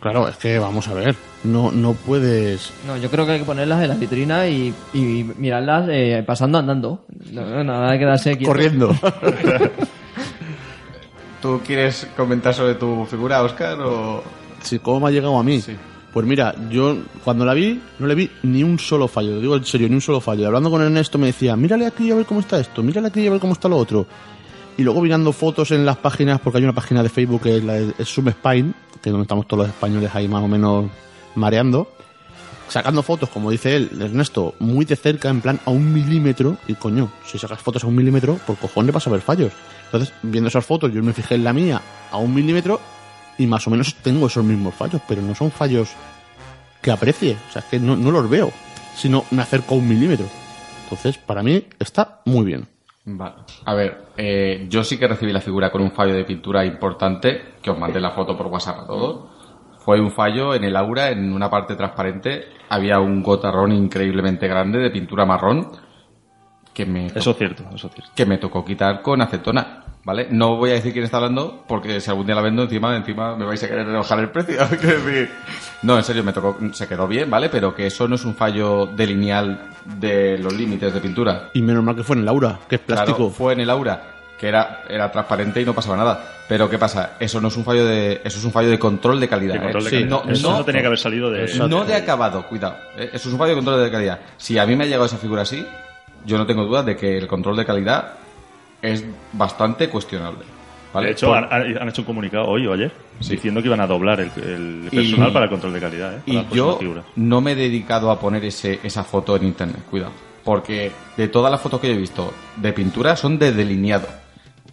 Claro, es que vamos a ver, no no puedes No, yo creo que hay que ponerlas en la vitrina y, y mirarlas eh, pasando andando. No, no, nada de quedarse quieto. corriendo. (laughs) ¿Tú quieres comentar sobre tu figura, Oscar? O... Sí, ¿Cómo me ha llegado a mí? Pues mira, yo cuando la vi no le vi ni un solo fallo, lo digo en serio, ni un solo fallo. Hablando con Ernesto me decía, mírale aquí a ver cómo está esto, mírale aquí a ver cómo está lo otro. Y luego mirando fotos en las páginas, porque hay una página de Facebook que es la de es Zoom Spine, que es donde estamos todos los españoles ahí más o menos mareando, sacando fotos, como dice él, Ernesto, muy de cerca, en plan a un milímetro, y coño, si sacas fotos a un milímetro, por cojones vas a ver fallos. Entonces, viendo esas fotos, yo me fijé en la mía a un milímetro y más o menos tengo esos mismos fallos, pero no son fallos que aprecie, o sea, es que no, no los veo, sino me acerco a un milímetro. Entonces, para mí está muy bien. Vale. A ver, eh, yo sí que recibí la figura con un fallo de pintura importante, que os mandé la foto por WhatsApp a todos. Fue un fallo en el aura, en una parte transparente, había un gotarrón increíblemente grande de pintura marrón que me, Eso es cierto, eso es cierto. que me tocó quitar con acetona. ¿Vale? No voy a decir quién está hablando, porque si algún día la vendo encima, encima me vais a querer rebajar el precio. (laughs) Decir, no, en serio, me tocó, se quedó bien, ¿vale? Pero que eso no es un fallo de lineal de los límites de pintura. Y menos mal que fue en el aura, que es plástico. Claro, fue en el aura, que era, era transparente y no pasaba nada. Pero ¿qué pasa? Eso no es un fallo de, eso es un fallo de control de calidad. De control de ¿eh? No, eso no- no tenía que haber salido de... no de acabado, cuidado. ¿eh? Eso es un fallo de control de calidad. Si a mí me ha llegado esa figura así, yo no tengo dudas de que el control de calidad es bastante cuestionable. ¿vale? De hecho, Por- han, han hecho un comunicado hoy o ayer Sí. diciendo que iban a doblar el, el Y- personal para el control de calidad. ¿eh? Para Y yo no me he dedicado a poner ese, esa foto en internet, cuidado. Porque de todas las fotos que yo he visto de pintura son de delineado.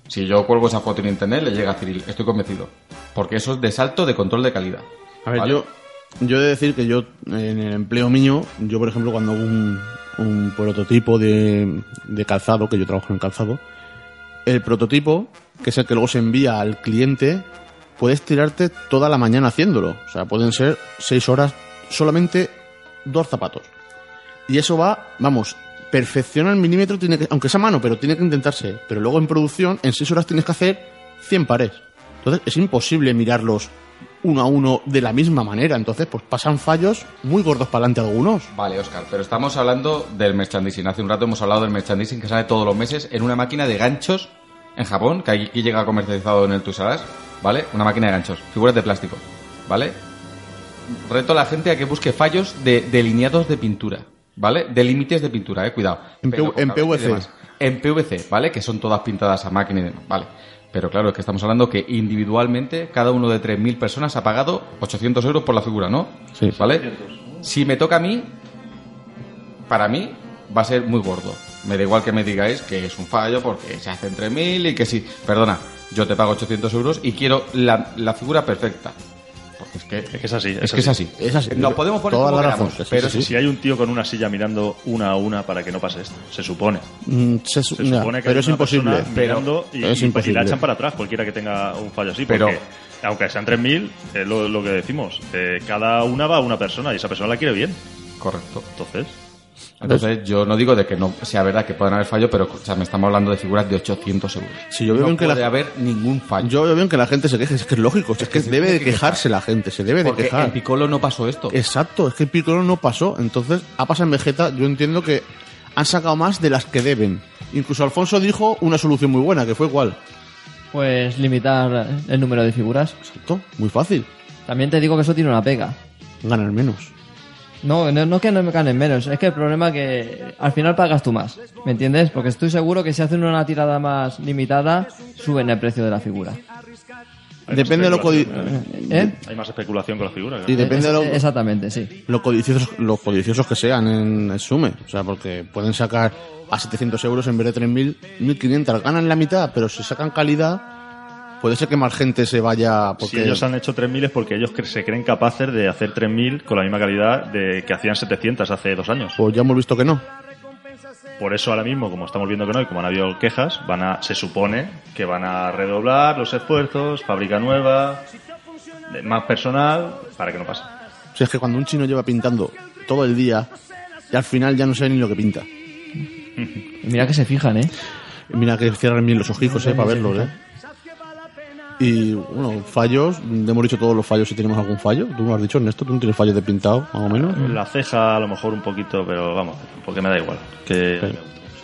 Si yo cuelgo esa foto en internet, le llega a Cyril, estoy convencido. Porque eso es de salto de control de calidad. A ver, ¿vale? yo, yo he de decir que yo, en el empleo mío, yo por ejemplo cuando hago un, un prototipo de, de calzado, que yo trabajo en calzado, el prototipo, que es el que luego se envía al cliente, puedes tirarte toda la mañana haciéndolo. O sea, pueden ser seis horas solamente dos zapatos. Y eso va, vamos, perfección al milímetro, tiene que, aunque sea mano, pero tiene que intentarse. Pero luego en producción, en seis horas tienes que hacer 100 pares. Entonces es imposible mirarlos uno a uno de la misma manera. Entonces, pues pasan fallos muy gordos para adelante algunos. Vale, Oscar, pero estamos hablando del merchandising. Hace un rato hemos hablado del merchandising que sale todos los meses en una máquina de ganchos en Japón, que aquí llega comercializado en el Tusaras, ¿vale? Una máquina de ganchos, figuras de plástico, ¿vale? Reto a la gente a que busque fallos de delineados de pintura, ¿vale? De límites de pintura, eh, cuidado. En PV- en PVC. En PVC, ¿vale? Que son todas pintadas a máquina y demás, ¿vale? Pero claro, es que estamos hablando que individualmente cada uno de 3.000 personas ha pagado 800 euros por la figura, ¿no? Sí. ¿Vale? Si me toca a mí, para mí va a ser muy gordo. Me da igual que me digáis que es un fallo porque se hace entre mil y que sí. Perdona, yo te pago 800 euros y quiero la, la figura perfecta. Es que Es así. es, que es así. Es así. Nos podemos poner Toda como la razón, queramos, que sí, pero sí, Si hay un tío con una silla mirando una a una para que no pase esto, se supone. Mm, se su- Se ya, supone que pero hay es una imposible. mirando y, es y- y imposible. la echan para atrás cualquiera que tenga un fallo así. Pero- Porque, aunque sean 3.000, es lo, lo que decimos. eh, cada una va a una persona y esa persona la quiere bien. Correcto. Entonces, Entonces yo no digo de que no sea verdad que puedan haber fallo, pero o sea, me estamos hablando de figuras de 800 euros. Si yo veo no bien que puede la- haber ningún fallo. Yo veo bien que la gente se queje, es que es lógico, es que se debe de que quejarse la gente, se debe de porque quejar. en Piccolo no pasó esto. Exacto, es que el Piccolo no pasó. Entonces, ha pasado en Vegeta, yo entiendo que han sacado más de las que deben. Incluso Alfonso dijo una solución muy buena, que fue cuál. Pues limitar el número de figuras. Exacto, muy fácil. También te digo que eso tiene una pega. Ganar menos. No, no, no que no me ganen menos, es que el problema es que al final pagas tú más, ¿me entiendes? Porque estoy seguro que si hacen una tirada más limitada, suben el precio de la figura. hay Depende de lo, más codi- especulación, ¿Eh? Hay más especulación con la figura. depende de lo, Exactamente, sí. lo codiciosos, los codiciosos que sean en el Sume. O sea, porque pueden sacar a 700 euros en vez de 3.000, 1.500. Ganan la mitad, pero si sacan calidad, Puede ser que más gente se vaya porque Si ellos han hecho 3.000 es porque ellos se creen capaces de hacer 3.000 con la misma calidad de que hacían 700 hace dos años. pues ya hemos visto que no. Por eso ahora mismo, como estamos viendo que no y como han habido quejas, van a, se supone que van a redoblar los esfuerzos, fábrica nueva, más personal, para que no pase. Si es que cuando un chino lleva pintando todo el día y al final ya no sé ni lo que pinta. Mira que se fijan, ¿eh? Mira que cierran bien los ojicos, eh, para verlos, eh. Y bueno, fallos, hemos dicho todos los fallos si tenemos algún fallo. Tú me has dicho, Ernesto, tú no tienes fallos de pintado, más o menos. La ceja a lo mejor un poquito, pero vamos, porque me da igual. Que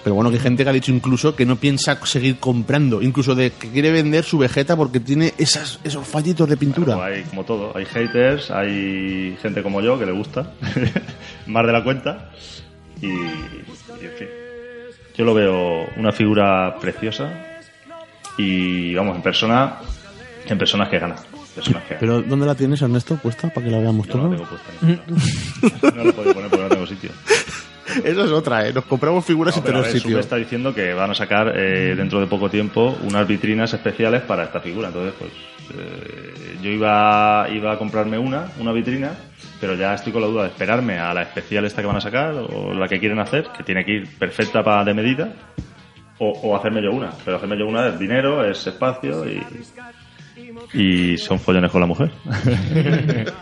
Pero bueno, que hay gente que ha dicho incluso que no piensa seguir comprando, incluso de que quiere vender su vegeta porque tiene esas, esos fallitos de pintura. Claro, hay como todo, hay haters, hay gente como yo que le gusta, (laughs) más de la cuenta, y, y, en fin. Yo lo veo una figura preciosa y vamos, en persona, en personas que ganan. Personas que ganan. Pero ¿dónde la tienes, Ernesto, puesta para que la veamos Yo no la todos? tengo puesta en. (laughs) No la puedo poner porque no tengo sitio. Esa es otra, ¿eh? Nos compramos figuras No, a tener sitio. está diciendo que van a sacar eh, dentro de poco tiempo unas vitrinas especiales para esta figura. Entonces, pues eh, yo iba, iba a comprarme una, una vitrina, pero ya estoy con la duda de esperarme a la especial esta que van a sacar o la que quieren hacer, que tiene que ir perfecta para de medida, o, o hacerme yo una. Pero hacerme yo una es dinero, es espacio y, y son follones con la mujer. (laughs)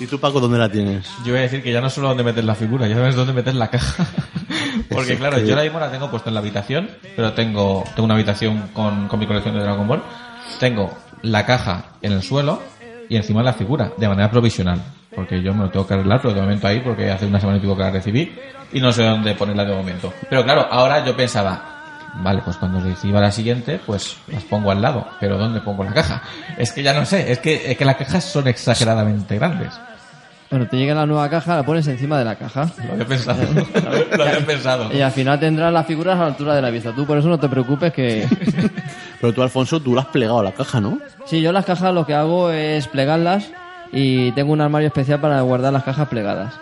¿Y tú, Paco, dónde la tienes? Yo voy a decir que ya no solo dónde meter la figura, ya sabes dónde meter la caja. (laughs) Porque Eso claro, que- yo ahora mismo la tengo puesta en la habitación, pero tengo, tengo una habitación con, con mi colección de Dragon Ball. Tengo la caja en el suelo y encima la figura, de manera provisional. Porque yo me lo tengo que arreglar, pero de momento ahí, porque hace una semana y pico que la recibí y no sé dónde ponerla de momento. Pero claro, ahora yo pensaba, vale, pues cuando reciba la siguiente, pues las pongo al lado. Pero ¿dónde pongo la caja? (laughs) Es que ya no sé, es que, es que las cajas son exageradamente grandes. Bueno, te llega la nueva caja, la pones encima de la caja. Lo había pensado. (laughs) lo había pensado. Y al final tendrás las figuras a la altura de la vista. Tú por eso no te preocupes que... (laughs) Pero tú, Alfonso, tú la has plegado a la caja, ¿no? Sí, yo las cajas lo que hago es plegarlas y tengo un armario especial para guardar las cajas plegadas.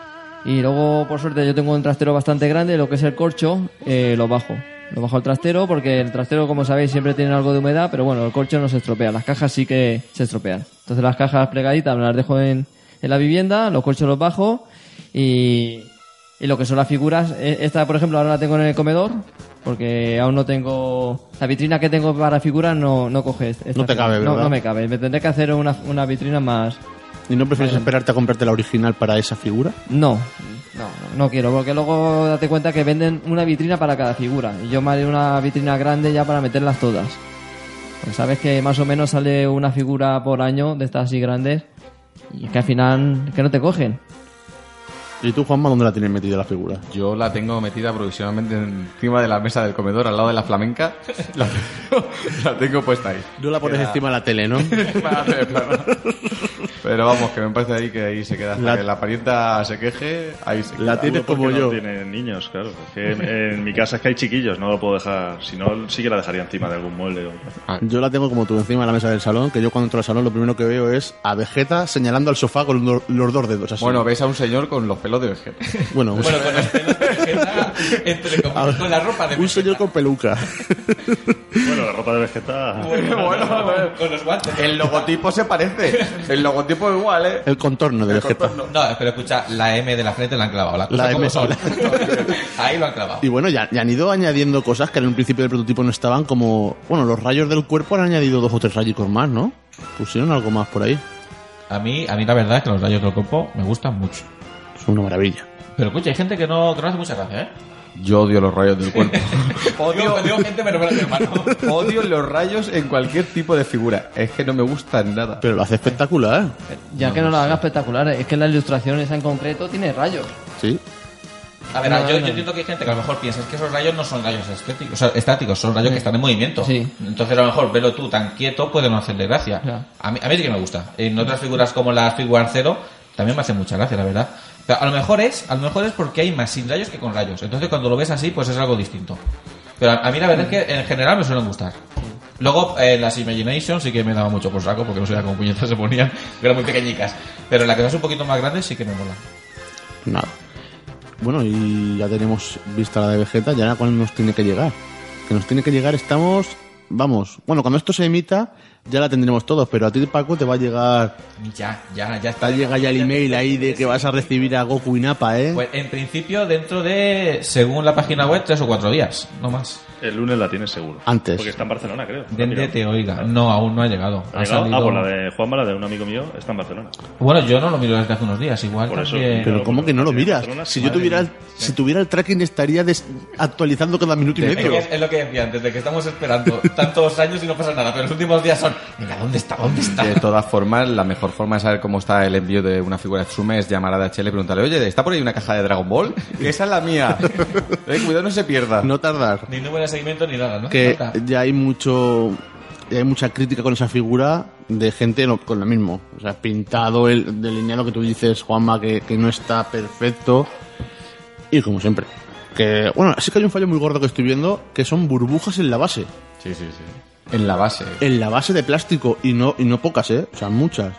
Y luego, por suerte, yo tengo un trastero bastante grande, lo que es el corcho, eh, lo bajo. Lo bajo al trastero porque el trastero, como sabéis, siempre tiene algo de humedad, pero bueno, el corcho no se estropea, las cajas sí que se estropean. Entonces las cajas plegaditas me las dejo en, en la vivienda, los corchos los bajo y, y lo que son las figuras, eh, esta por ejemplo ahora la tengo en el comedor porque aún no tengo la vitrina que tengo para figuras no, no coge esta No te cabe, ¿verdad? no me cabe, me tendré que hacer una, una vitrina más ¿Y no prefieres esperarte a comprarte la original para esa figura? no, no, no, quiero porque luego date cuenta que venden una vitrina para cada figura. Y yo me haré una vitrina grande ya para meterlas todas. Pues sabes que más o menos sale una figura por año de estas así grandes y que al final que no te cogen ¿Y tú, Juanma, dónde la tienes metida la figura? Yo la tengo metida provisionalmente encima de la mesa del comedor, al lado de la flamenca. (laughs) La tengo, la tengo puesta ahí. No la pones Queda- encima de la tele, ¿no? Para hacer plano. Pero vamos, que me parece ahí que ahí se queda. Hasta La- que la parienta se queje, ahí se queda. La tienes como no yo. tienen niños, claro. Es que en, en mi casa es que hay chiquillos, no lo puedo dejar. Si no, sí que la dejaría encima de algún mueble. o- Yo la tengo como tú, encima de la mesa del salón, que yo cuando entro al salón lo primero que veo es a Vegeta señalando al sofá con lo- los dos dedos así. Bueno, ves a un señor con los de vegeta. (laughs) bueno, un, Bueno, con los pelos de Vegeta, entre comillas, con la ropa de un señor con peluca. Bueno, la ropa de Vegeta. bueno, con los guantes. el logotipo se parece. El logotipo es igual, ¿eh? El contorno de Vegeta. No, pero escucha, la M de la frente la han clavado. La M, son. (laughs) Ahí lo han clavado. Y bueno, ya, ya han ido añadiendo cosas que en un principio del prototipo no estaban, como... Bueno, los rayos del cuerpo han añadido dos o tres rayicos más, ¿no? Pusieron algo más por ahí. A mí, a mí la verdad es que los rayos del cuerpo me gustan mucho. Es una maravilla. Pero escucha, hay gente que no, que no hace mucha gracia, ¿eh? Yo odio los rayos del cuerpo. (laughs) Digo, digo gente, pero mi hermano. (laughs) odio los rayos en cualquier tipo de figura. Es que no me gustan nada. Pero lo hace espectacular, Ya que no la haga espectacular, es que la ilustración esa en concreto tiene rayos. sí. A ver, No, yo, no. yo entiendo que hay gente que a lo mejor piensa es que esos rayos no son rayos estéticos, o sea, estáticos, son rayos que están en movimiento. Sí. Entonces a lo mejor verlo tú tan quieto puede no hacerle gracia. A, mí, a mí sí que me gusta. En otras figuras como las Figuar Zero también me hace mucha gracia, la verdad. A lo mejor es, a lo mejor es porque hay más sin rayos que con rayos. Entonces cuando lo ves así, pues es algo distinto. Pero a, mí la verdad es que en general me suelen gustar. Luego, eh, las Imagination sí que me daba mucho por saco, porque no sabía cómo puñetas se ponían, que (laughs) eran muy pequeñicas. Pero la que es un poquito más grande sí que me mola. Nada. Bueno, y ya tenemos vista la de Vegeta, ya cuál nos tiene que llegar. Que nos tiene que llegar, estamos, vamos, bueno, cuando esto se emita, ya la tendremos todos, pero a ti, Paco, te va a llegar... Ya, ya, ya Te está. llega ya el email ahí de que vas a recibir a Goku y Nappa, ¿eh? Pues en principio dentro de, según la página web, tres o cuatro días, no más. El lunes la tienes seguro. Antes. Porque está en Barcelona, creo. Dende te oiga. No, aún no ha llegado. ¿Ha Ha llegado? salido- Ah, pues la de Juanma, la de un amigo mío, está en Barcelona. Bueno, yo no lo miro desde hace unos días, igual Por eso. también- Pero ¿cómo que no lo miras? Barcelona, Si yo tuviera el, si tuviera el tracking estaría des- actualizando cada minuto y medio. es- es lo que decía antes, de que estamos esperando tantos años y no pasa nada, pero los últimos días son, venga, ¿dónde está? ¿Dónde está? De todas formas, la mejor forma de saber cómo está el envío de una figura de Tsume es llamar a DHL y preguntarle, oye, ¿está por ahí una caja de Dragon Ball? Que (laughs) esa es la mía. (laughs) Eh, cuidado, no se pierda. No tardar. Ni número de seguimiento ni nada, ¿no? Que ya hay mucho ya hay mucha crítica con esa figura de gente lo- con lo mismo. O sea, pintado, el delineado que tú dices, Juanma, que, que no está perfecto. Y como siempre. Que, bueno, sí que hay un fallo muy gordo que estoy viendo, que son burbujas en la base. Sí, sí, sí. En la base. En la base de plástico, y no, y no pocas, ¿eh? O sea, muchas.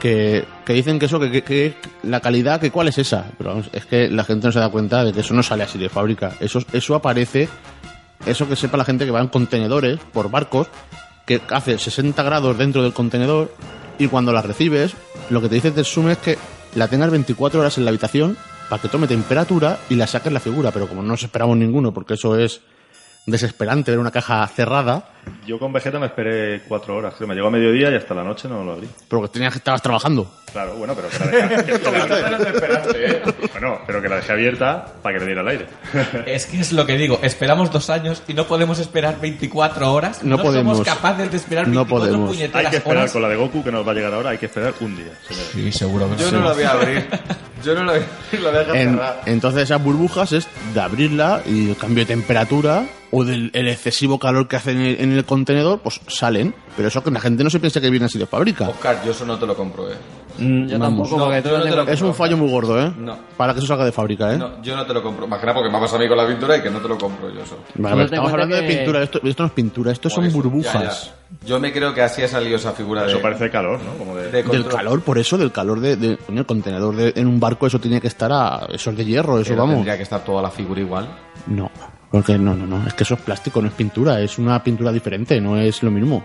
Que, que dicen que eso, que, que- que la calidad, que cuál es esa. Pero vamos, es que la gente no se da cuenta de que eso no sale así de fábrica. Eso, eso aparece, eso que sepa la gente que va en contenedores por barcos, que hace 60 grados dentro del contenedor, y cuando la recibes, lo que te dice Tetsume es que la tengas 24 horas en la habitación para que tome temperatura y la saques la figura. Pero como no nos esperamos ninguno, porque eso es desesperante ver una caja cerrada, Yo con Vegeta me esperé cuatro horas. Creo me llegó a mediodía y hasta la noche no lo abrí. porque tenías que estabas trabajando. Claro, bueno, pero que la dejé, que- (laughs) que la- Bueno, pero que la dejé abierta para que le diera el aire. Es que es lo que digo, esperamos dos años y no podemos esperar 24 horas. No podemos. somos capaces de esperar No 24 podemos. puñeteras hay que esperar horas. con la de Goku que nos va a llegar ahora, hay que esperar un día, señores. Sí, seguro que Yo sí. no la voy a abrir. Yo no la voy la voy a En- entonces esas burbujas es de abrirla y el cambio de temperatura o del el excesivo calor que hace en el, en el contenedor, pues salen. Pero eso que la gente no se piensa que viene así de fábrica. Oscar, yo eso no te lo compro, eh. Mm, Yo Vamos. tampoco, porque No, tú yo no no te tengo- lo- Es un fallo muy gordo, ¿eh? No. Para que eso salga de fábrica, ¿eh? No, yo no te lo compro. Más que nada porque me ha pasado a mí con la pintura y que no te lo compro yo eso. Vale, Solo estamos cuenta hablando de pintura. Esto, esto no es pintura, esto Por son eso, burbujas. ya, ya. Yo me creo que así ha salido esa figura Eso de, parece calor, ¿no? Como de... de Del control. calor, por eso, del calor de, de- coño, el contenedor de- en un barco, eso tiene que estar a. Eso es de hierro, eso Pero vamos. Tendría que estar toda la figura igual. No, porque no, no, no. Es que eso es plástico, no es pintura, es una pintura diferente, no es lo mismo.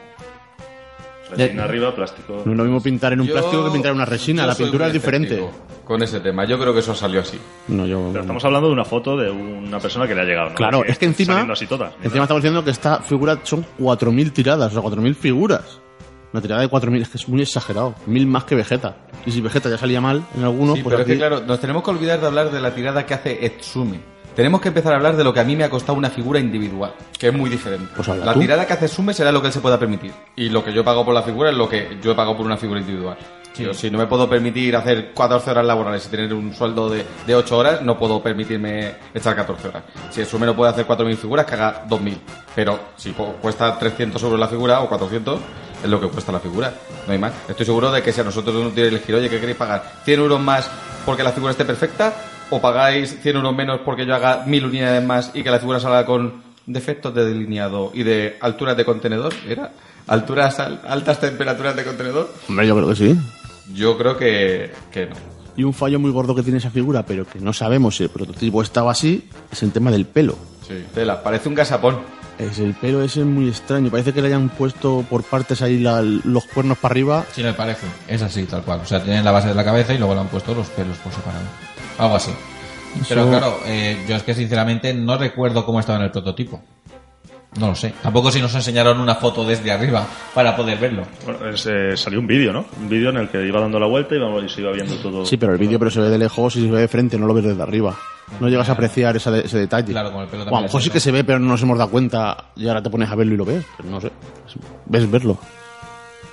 Resina arriba, plástico. No es lo mismo pintar en un Yo- plástico que pintar en una resina, la pintura es diferente. Con ese tema, yo creo que eso salió así. No, yo. Pero estamos hablando de una foto de una persona que le ha llegado, ¿no? Claro, es que encima. así todas. Encima estamos diciendo que esta figura son 4.000 tiradas, o sea, 4.000 figuras. Una tirada de 4.000, es que es muy exagerado. Mil más que Vegeta. Y si Vegeta ya salía mal en algunos, Sí, pues pero es que claro, nos tenemos que olvidar de hablar de la tirada que hace Etsume. Tenemos que empezar a hablar de lo que a mí me ha costado una figura individual, que es muy diferente. Pues habla la tú. tirada que hace Sume será lo que él se pueda permitir. Y lo que yo pago por la figura es lo que yo he pagado por una figura individual. Yo, si no me puedo permitir hacer 14 horas laborales y tener un sueldo de, de 8 horas, no puedo permitirme echar 14 horas. Si el Sume no puede hacer 4.000 figuras, que haga 2.000. Pero si cuesta 300 euros la figura o 400, es lo que cuesta la figura. No hay más. Estoy seguro de que si a nosotros nos tiene que elegir, oye, ¿qué queréis pagar? ¿100 euros más porque la figura esté perfecta? ¿O pagáis 100 euros menos porque yo haga 1.000 unidades más y que la figura salga con defectos de delineado y de alturas de contenedor? ¿Era? ¿Alturas, al- altas temperaturas de contenedor? Hombre, yo creo que sí. Yo creo que, que no. Y un fallo muy gordo que tiene esa figura, pero que no sabemos si el prototipo estaba así, es el tema del pelo. Sí. Tela, parece un gasapón. Es el pelo ese es muy extraño. Parece que le hayan puesto por partes ahí la- los cuernos para arriba. Sí, me parece. Es así, tal cual. O sea, tienen la base de la cabeza y luego le han puesto los pelos por separado. Algo así. Pero Eso- claro, eh, yo es que sinceramente no recuerdo cómo estaba en el prototipo. No lo sé. Tampoco si nos enseñaron una foto desde arriba para poder verlo. Bueno, es, eh, salió un vídeo, ¿no? Un vídeo en el que iba dando la vuelta y, vamos, y se iba viendo todo. Sí, pero el vídeo pero se ve de lejos y se ve de frente, no lo ves desde arriba. No llegas a apreciar esa de- ese detalle. Claro, con el pelo O a lo también mejor es sí que se ve, pero no nos hemos dado cuenta y ahora te pones a verlo y lo ves. Pero no sé. Ves verlo.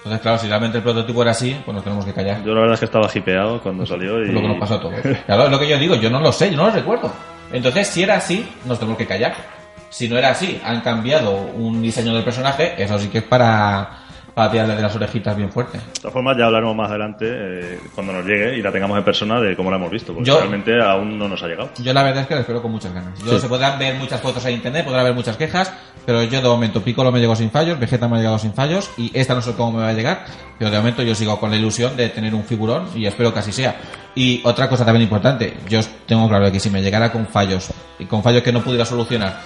Entonces, claro, si realmente el prototipo era así, pues nos tenemos que callar. Yo la verdad es que estaba hipeado cuando salió y... Es lo que nos pasó a todos. Claro, es lo que yo digo, yo no lo sé, yo no lo recuerdo. Entonces, si era así, nos tenemos que callar. Si no era así, han cambiado un diseño del personaje, eso sí que es para, para tirarle de las orejitas bien fuerte. De todas formas, ya hablaremos más adelante, eh, cuando nos llegue y la tengamos en persona, de cómo la hemos visto, porque Yo- realmente aún no nos ha llegado. Yo la verdad es que la espero con muchas ganas. Yo se podrán ver muchas fotos en internet, podrá haber muchas quejas, pero yo de momento Piccolo me llegó sin fallos, Vegeta me ha llegado sin fallos y esta no sé cómo me va a llegar, pero de momento yo sigo con la ilusión de tener un figurón y espero que así sea. Y otra cosa también importante, yo tengo claro de que si me llegara con fallos y con fallos que no pudiera solucionar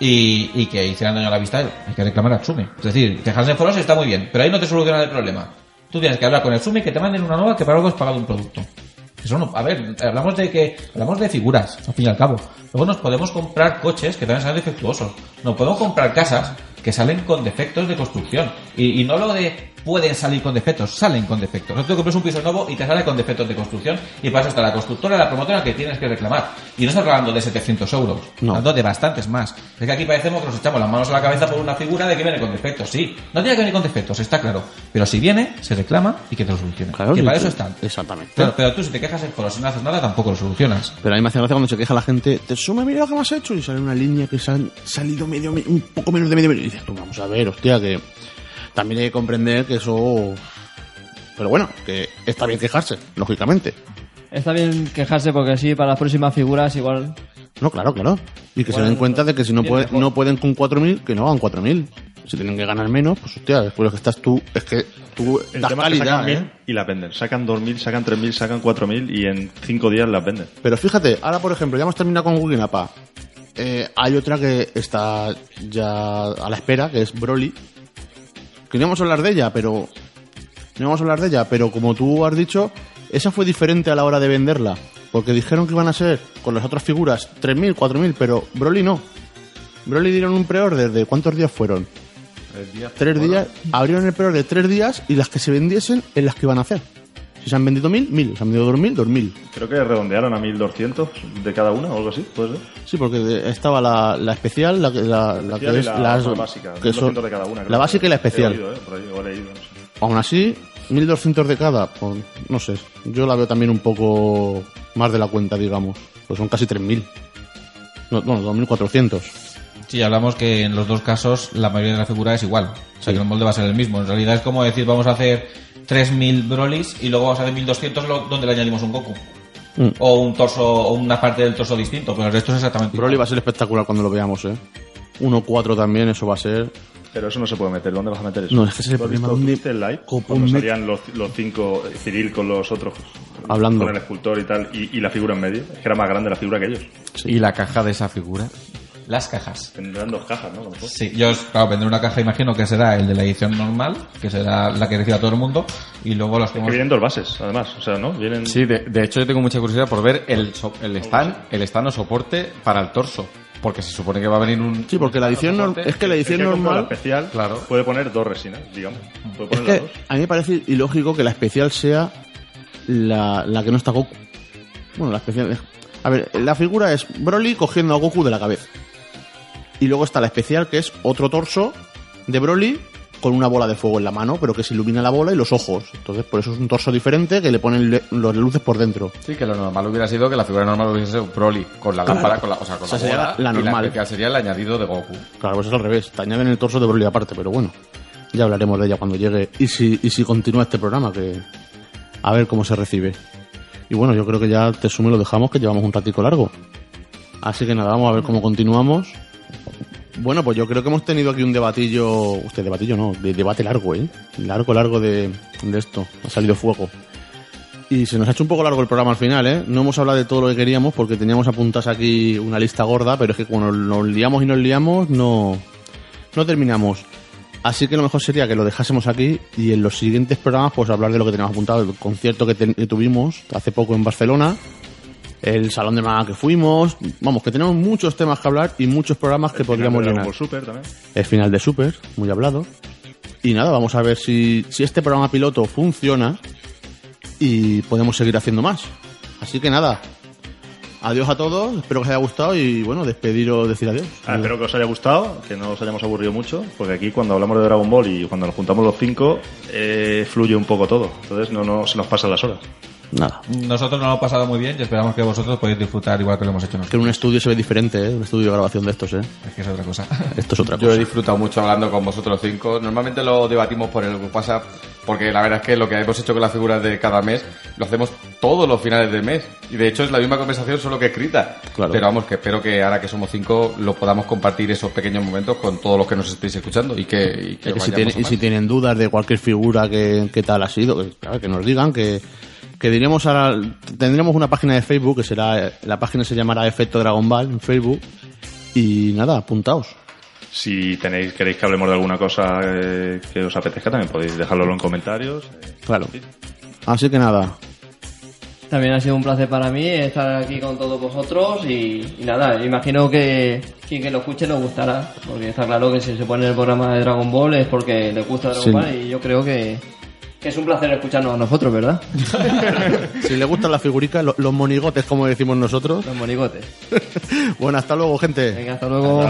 y, y que hicieran daño a la vista, hay que reclamar a Tsume. Es decir, quejarse en foros está muy bien, pero ahí no te soluciona el problema. Tú tienes que hablar con el Tsume y que te manden una nueva que para algo has pagado un producto. Eso no, a ver, hablamos de que, hablamos de figuras, al fin y al cabo. Luego nos podemos comprar coches que también salen defectuosos. Nos podemos comprar casas que salen con defectos de construcción. Y no lo de pueden salir con defectos, salen con defectos. No te compras un piso nuevo y te sale con defectos de construcción y para eso está la constructora, la promotora que tienes que reclamar. Y no estás hablando de 700 euros, No. hablando de bastantes más. Es que aquí parecemos que nos echamos las manos a la cabeza por una figura de que viene con defectos. Sí, no tiene que venir con defectos, está claro. Pero si viene, se reclama y que te lo solucione. Claro, que para eso están. Exactamente. Claro, pero tú si te quejas foros y no haces nada, tampoco lo solucionas. Pero a mí me hace gracia cuando se queja la gente, te sume, mira lo que me has hecho, y sale una línea que se han salido medio, un poco menos de medio. Y dices, tú, vamos a ver, hostia, que también hay que comprender que eso... Pero bueno, que está bien quejarse, lógicamente. Está bien quejarse porque así para las próximas figuras igual... No, claro, claro. Y que se den cuenta de que si no, puede- no pueden con 4.000, que no hagan 4.000. Si tienen que ganar menos, pues hostia, después lo que estás tú, es que tú El das tema es que calidad, sacan ¿eh? 1000 y las venden. Sacan 2000, sacan 3000, sacan 4000 y en 5 días las venden. Pero fíjate, ahora por ejemplo, ya hemos terminado con Guinapa. Eh, hay otra que está ya a la espera, que es Broly. Que no vamos a hablar de ella, pero. No vamos a hablar de ella, pero como tú has dicho, esa fue diferente a la hora de venderla. Porque dijeron que iban a ser con las otras figuras 3.000, 4.000, pero Broly no. Broly dieron un pre-order de ¿cuántos días fueron? Tres días. Abrieron el pre-order de tres días y las que se vendiesen en las que iban a hacer. Si se han vendido 1.000, 1.000. Se han vendido 2.000, 2.000. Creo que redondearon a 1200 de cada una o algo así, puede ser. Sí, porque estaba la, la especial, la, que- la, la que es la, básica. que son- 1200 de cada una. la básica y la especial. He oído, eh, por ahí, o he leído, no sé. Aún así, 1200 de cada, pues, no sé. Yo la veo también un poco más de la cuenta, digamos. Pues son casi 3000. No, bueno, 2400. Sí, hablamos que en los dos casos la mayoría de la figura es igual. O sea, que el molde va a ser el mismo. En realidad es como decir, vamos a hacer 3000 Brolis y luego vamos a hacer 1200 lo- donde le añadimos un Goku. Mm. O un torso, o una parte del torso distinto, pero el resto es exactamente Broly igual. va a ser espectacular cuando lo veamos, ¿eh? 1-4 también, eso va a ser. Pero eso no se puede meter. ¿Dónde vas a meter eso? No, es que ese es el ¿Lo has problema, ¿dónde- viste el live? cómo Cuando salían los, los cinco, eh, Cyril con los otros. Hablando. Con el escultor y tal, y, y la figura en medio. Es que era más grande la figura que ellos. Y la caja de esa figura. Las cajas. Tendrán dos cajas, ¿no? Sí, yo, claro, vendré una caja, imagino que será el de la edición normal, que será la que reciba todo el mundo, y luego los que hemos... vienen dos bases, además. O sea, ¿no? Vienen... Sí, de, de hecho yo tengo mucha curiosidad por ver el, so- el stand, el stand o soporte para el torso. Porque se supone que va a venir un... Sí, porque la edición normal. Es que la edición que compra la normal. especial Claro. puede poner dos resinas, digamos. Puede Es poner las que dos. a mí me parece ilógico que la especial sea la, la que no está Goku. Bueno, la especial. A ver, la figura es Broly cogiendo a Goku de la cabeza. Y luego está la especial que es otro torso de Broly con una bola de fuego en la mano, pero que se ilumina la bola y los ojos. Entonces, por eso es un torso diferente que le ponen le- los luces por dentro. Sí, que lo normal hubiera sido que la figura normal hubiese sido Broly con la lámpara, con la, o sea, con O sea, la sería bola, la y normal. especial sería el añadido de Goku. Claro, pues es al revés. Te añaden el torso de Broly aparte, pero bueno. Ya hablaremos de ella cuando llegue. Y si, y si continúa este programa, que a ver cómo se recibe. Y bueno, yo creo que ya te sumo y lo dejamos, que llevamos un ratico largo. Así que nada, vamos a ver cómo continuamos. Bueno, pues yo creo que hemos tenido aquí un debatillo. Usted, debatillo no, de debate largo, ¿eh? Largo, largo de, esto. Ha salido fuego. Y se nos ha hecho un poco largo el programa al final, ¿eh? No hemos hablado de todo lo que queríamos porque teníamos apuntadas aquí una lista gorda, pero es que cuando nos liamos y nos liamos, no, no terminamos. Así que lo mejor sería que lo dejásemos aquí y en los siguientes programas, pues hablar de lo que teníamos apuntado, el concierto que tuvimos hace poco en Barcelona, el salón de maga que fuimos. Vamos, que tenemos muchos temas que hablar y muchos programas que El final podríamos llenar. Super también. El final de Super, muy hablado. Y nada, vamos a ver si, si este programa piloto funciona y podemos seguir haciendo más. Así que nada, adiós a todos, espero que os haya gustado y bueno, despediros, decir adiós. Ah, espero que os haya gustado, que no os hayamos aburrido mucho, porque aquí cuando hablamos de Dragon Ball y cuando nos juntamos los cinco, eh, fluye un poco todo. Entonces no, no se nos pasan las horas. Nada, Nosotros nos lo hemos pasado muy bien y esperamos que vosotros podáis disfrutar igual que lo hemos hecho que en nosotros. un estudio se ve diferente, ¿eh? un estudio de grabación de estos, ¿eh? Es que es otra cosa. (laughs) Esto es otra Yo he cosa. disfrutado mucho hablando con vosotros cinco. Normalmente lo debatimos por el WhatsApp, porque la verdad es que lo que hemos hecho con las figuras de cada mes lo hacemos todos los finales del mes. Y de hecho es la misma conversación, solo que escrita. Claro. Pero vamos, que espero que ahora que somos cinco lo podamos compartir esos pequeños momentos con todos los que nos estéis escuchando y que, y que Y que si, tiene- y si tienen dudas de cualquier figura que, que tal ha sido, que, claro, que nos digan que, que diremos ahora, tendremos una página de Facebook que será, la página se llamará Efecto Dragon Ball en Facebook Y nada, apuntaos. Si tenéis, queréis que hablemos de alguna cosa eh, que os apetezca, también podéis dejarlo en comentarios. Eh, Claro. Así que nada, También ha sido un placer para mí estar aquí con todos vosotros y, y nada, imagino que quien que lo escuche le gustará, porque está claro que si se pone el programa de Dragon Ball es porque le gusta Dragon Sí. Ball y yo creo que, que es un placer escucharnos a nosotros, ¿verdad? (laughs) si le gustan las figuricas, lo- los monigotes, como decimos nosotros. Los monigotes. (laughs) Bueno, hasta luego, gente. Venga, hasta luego.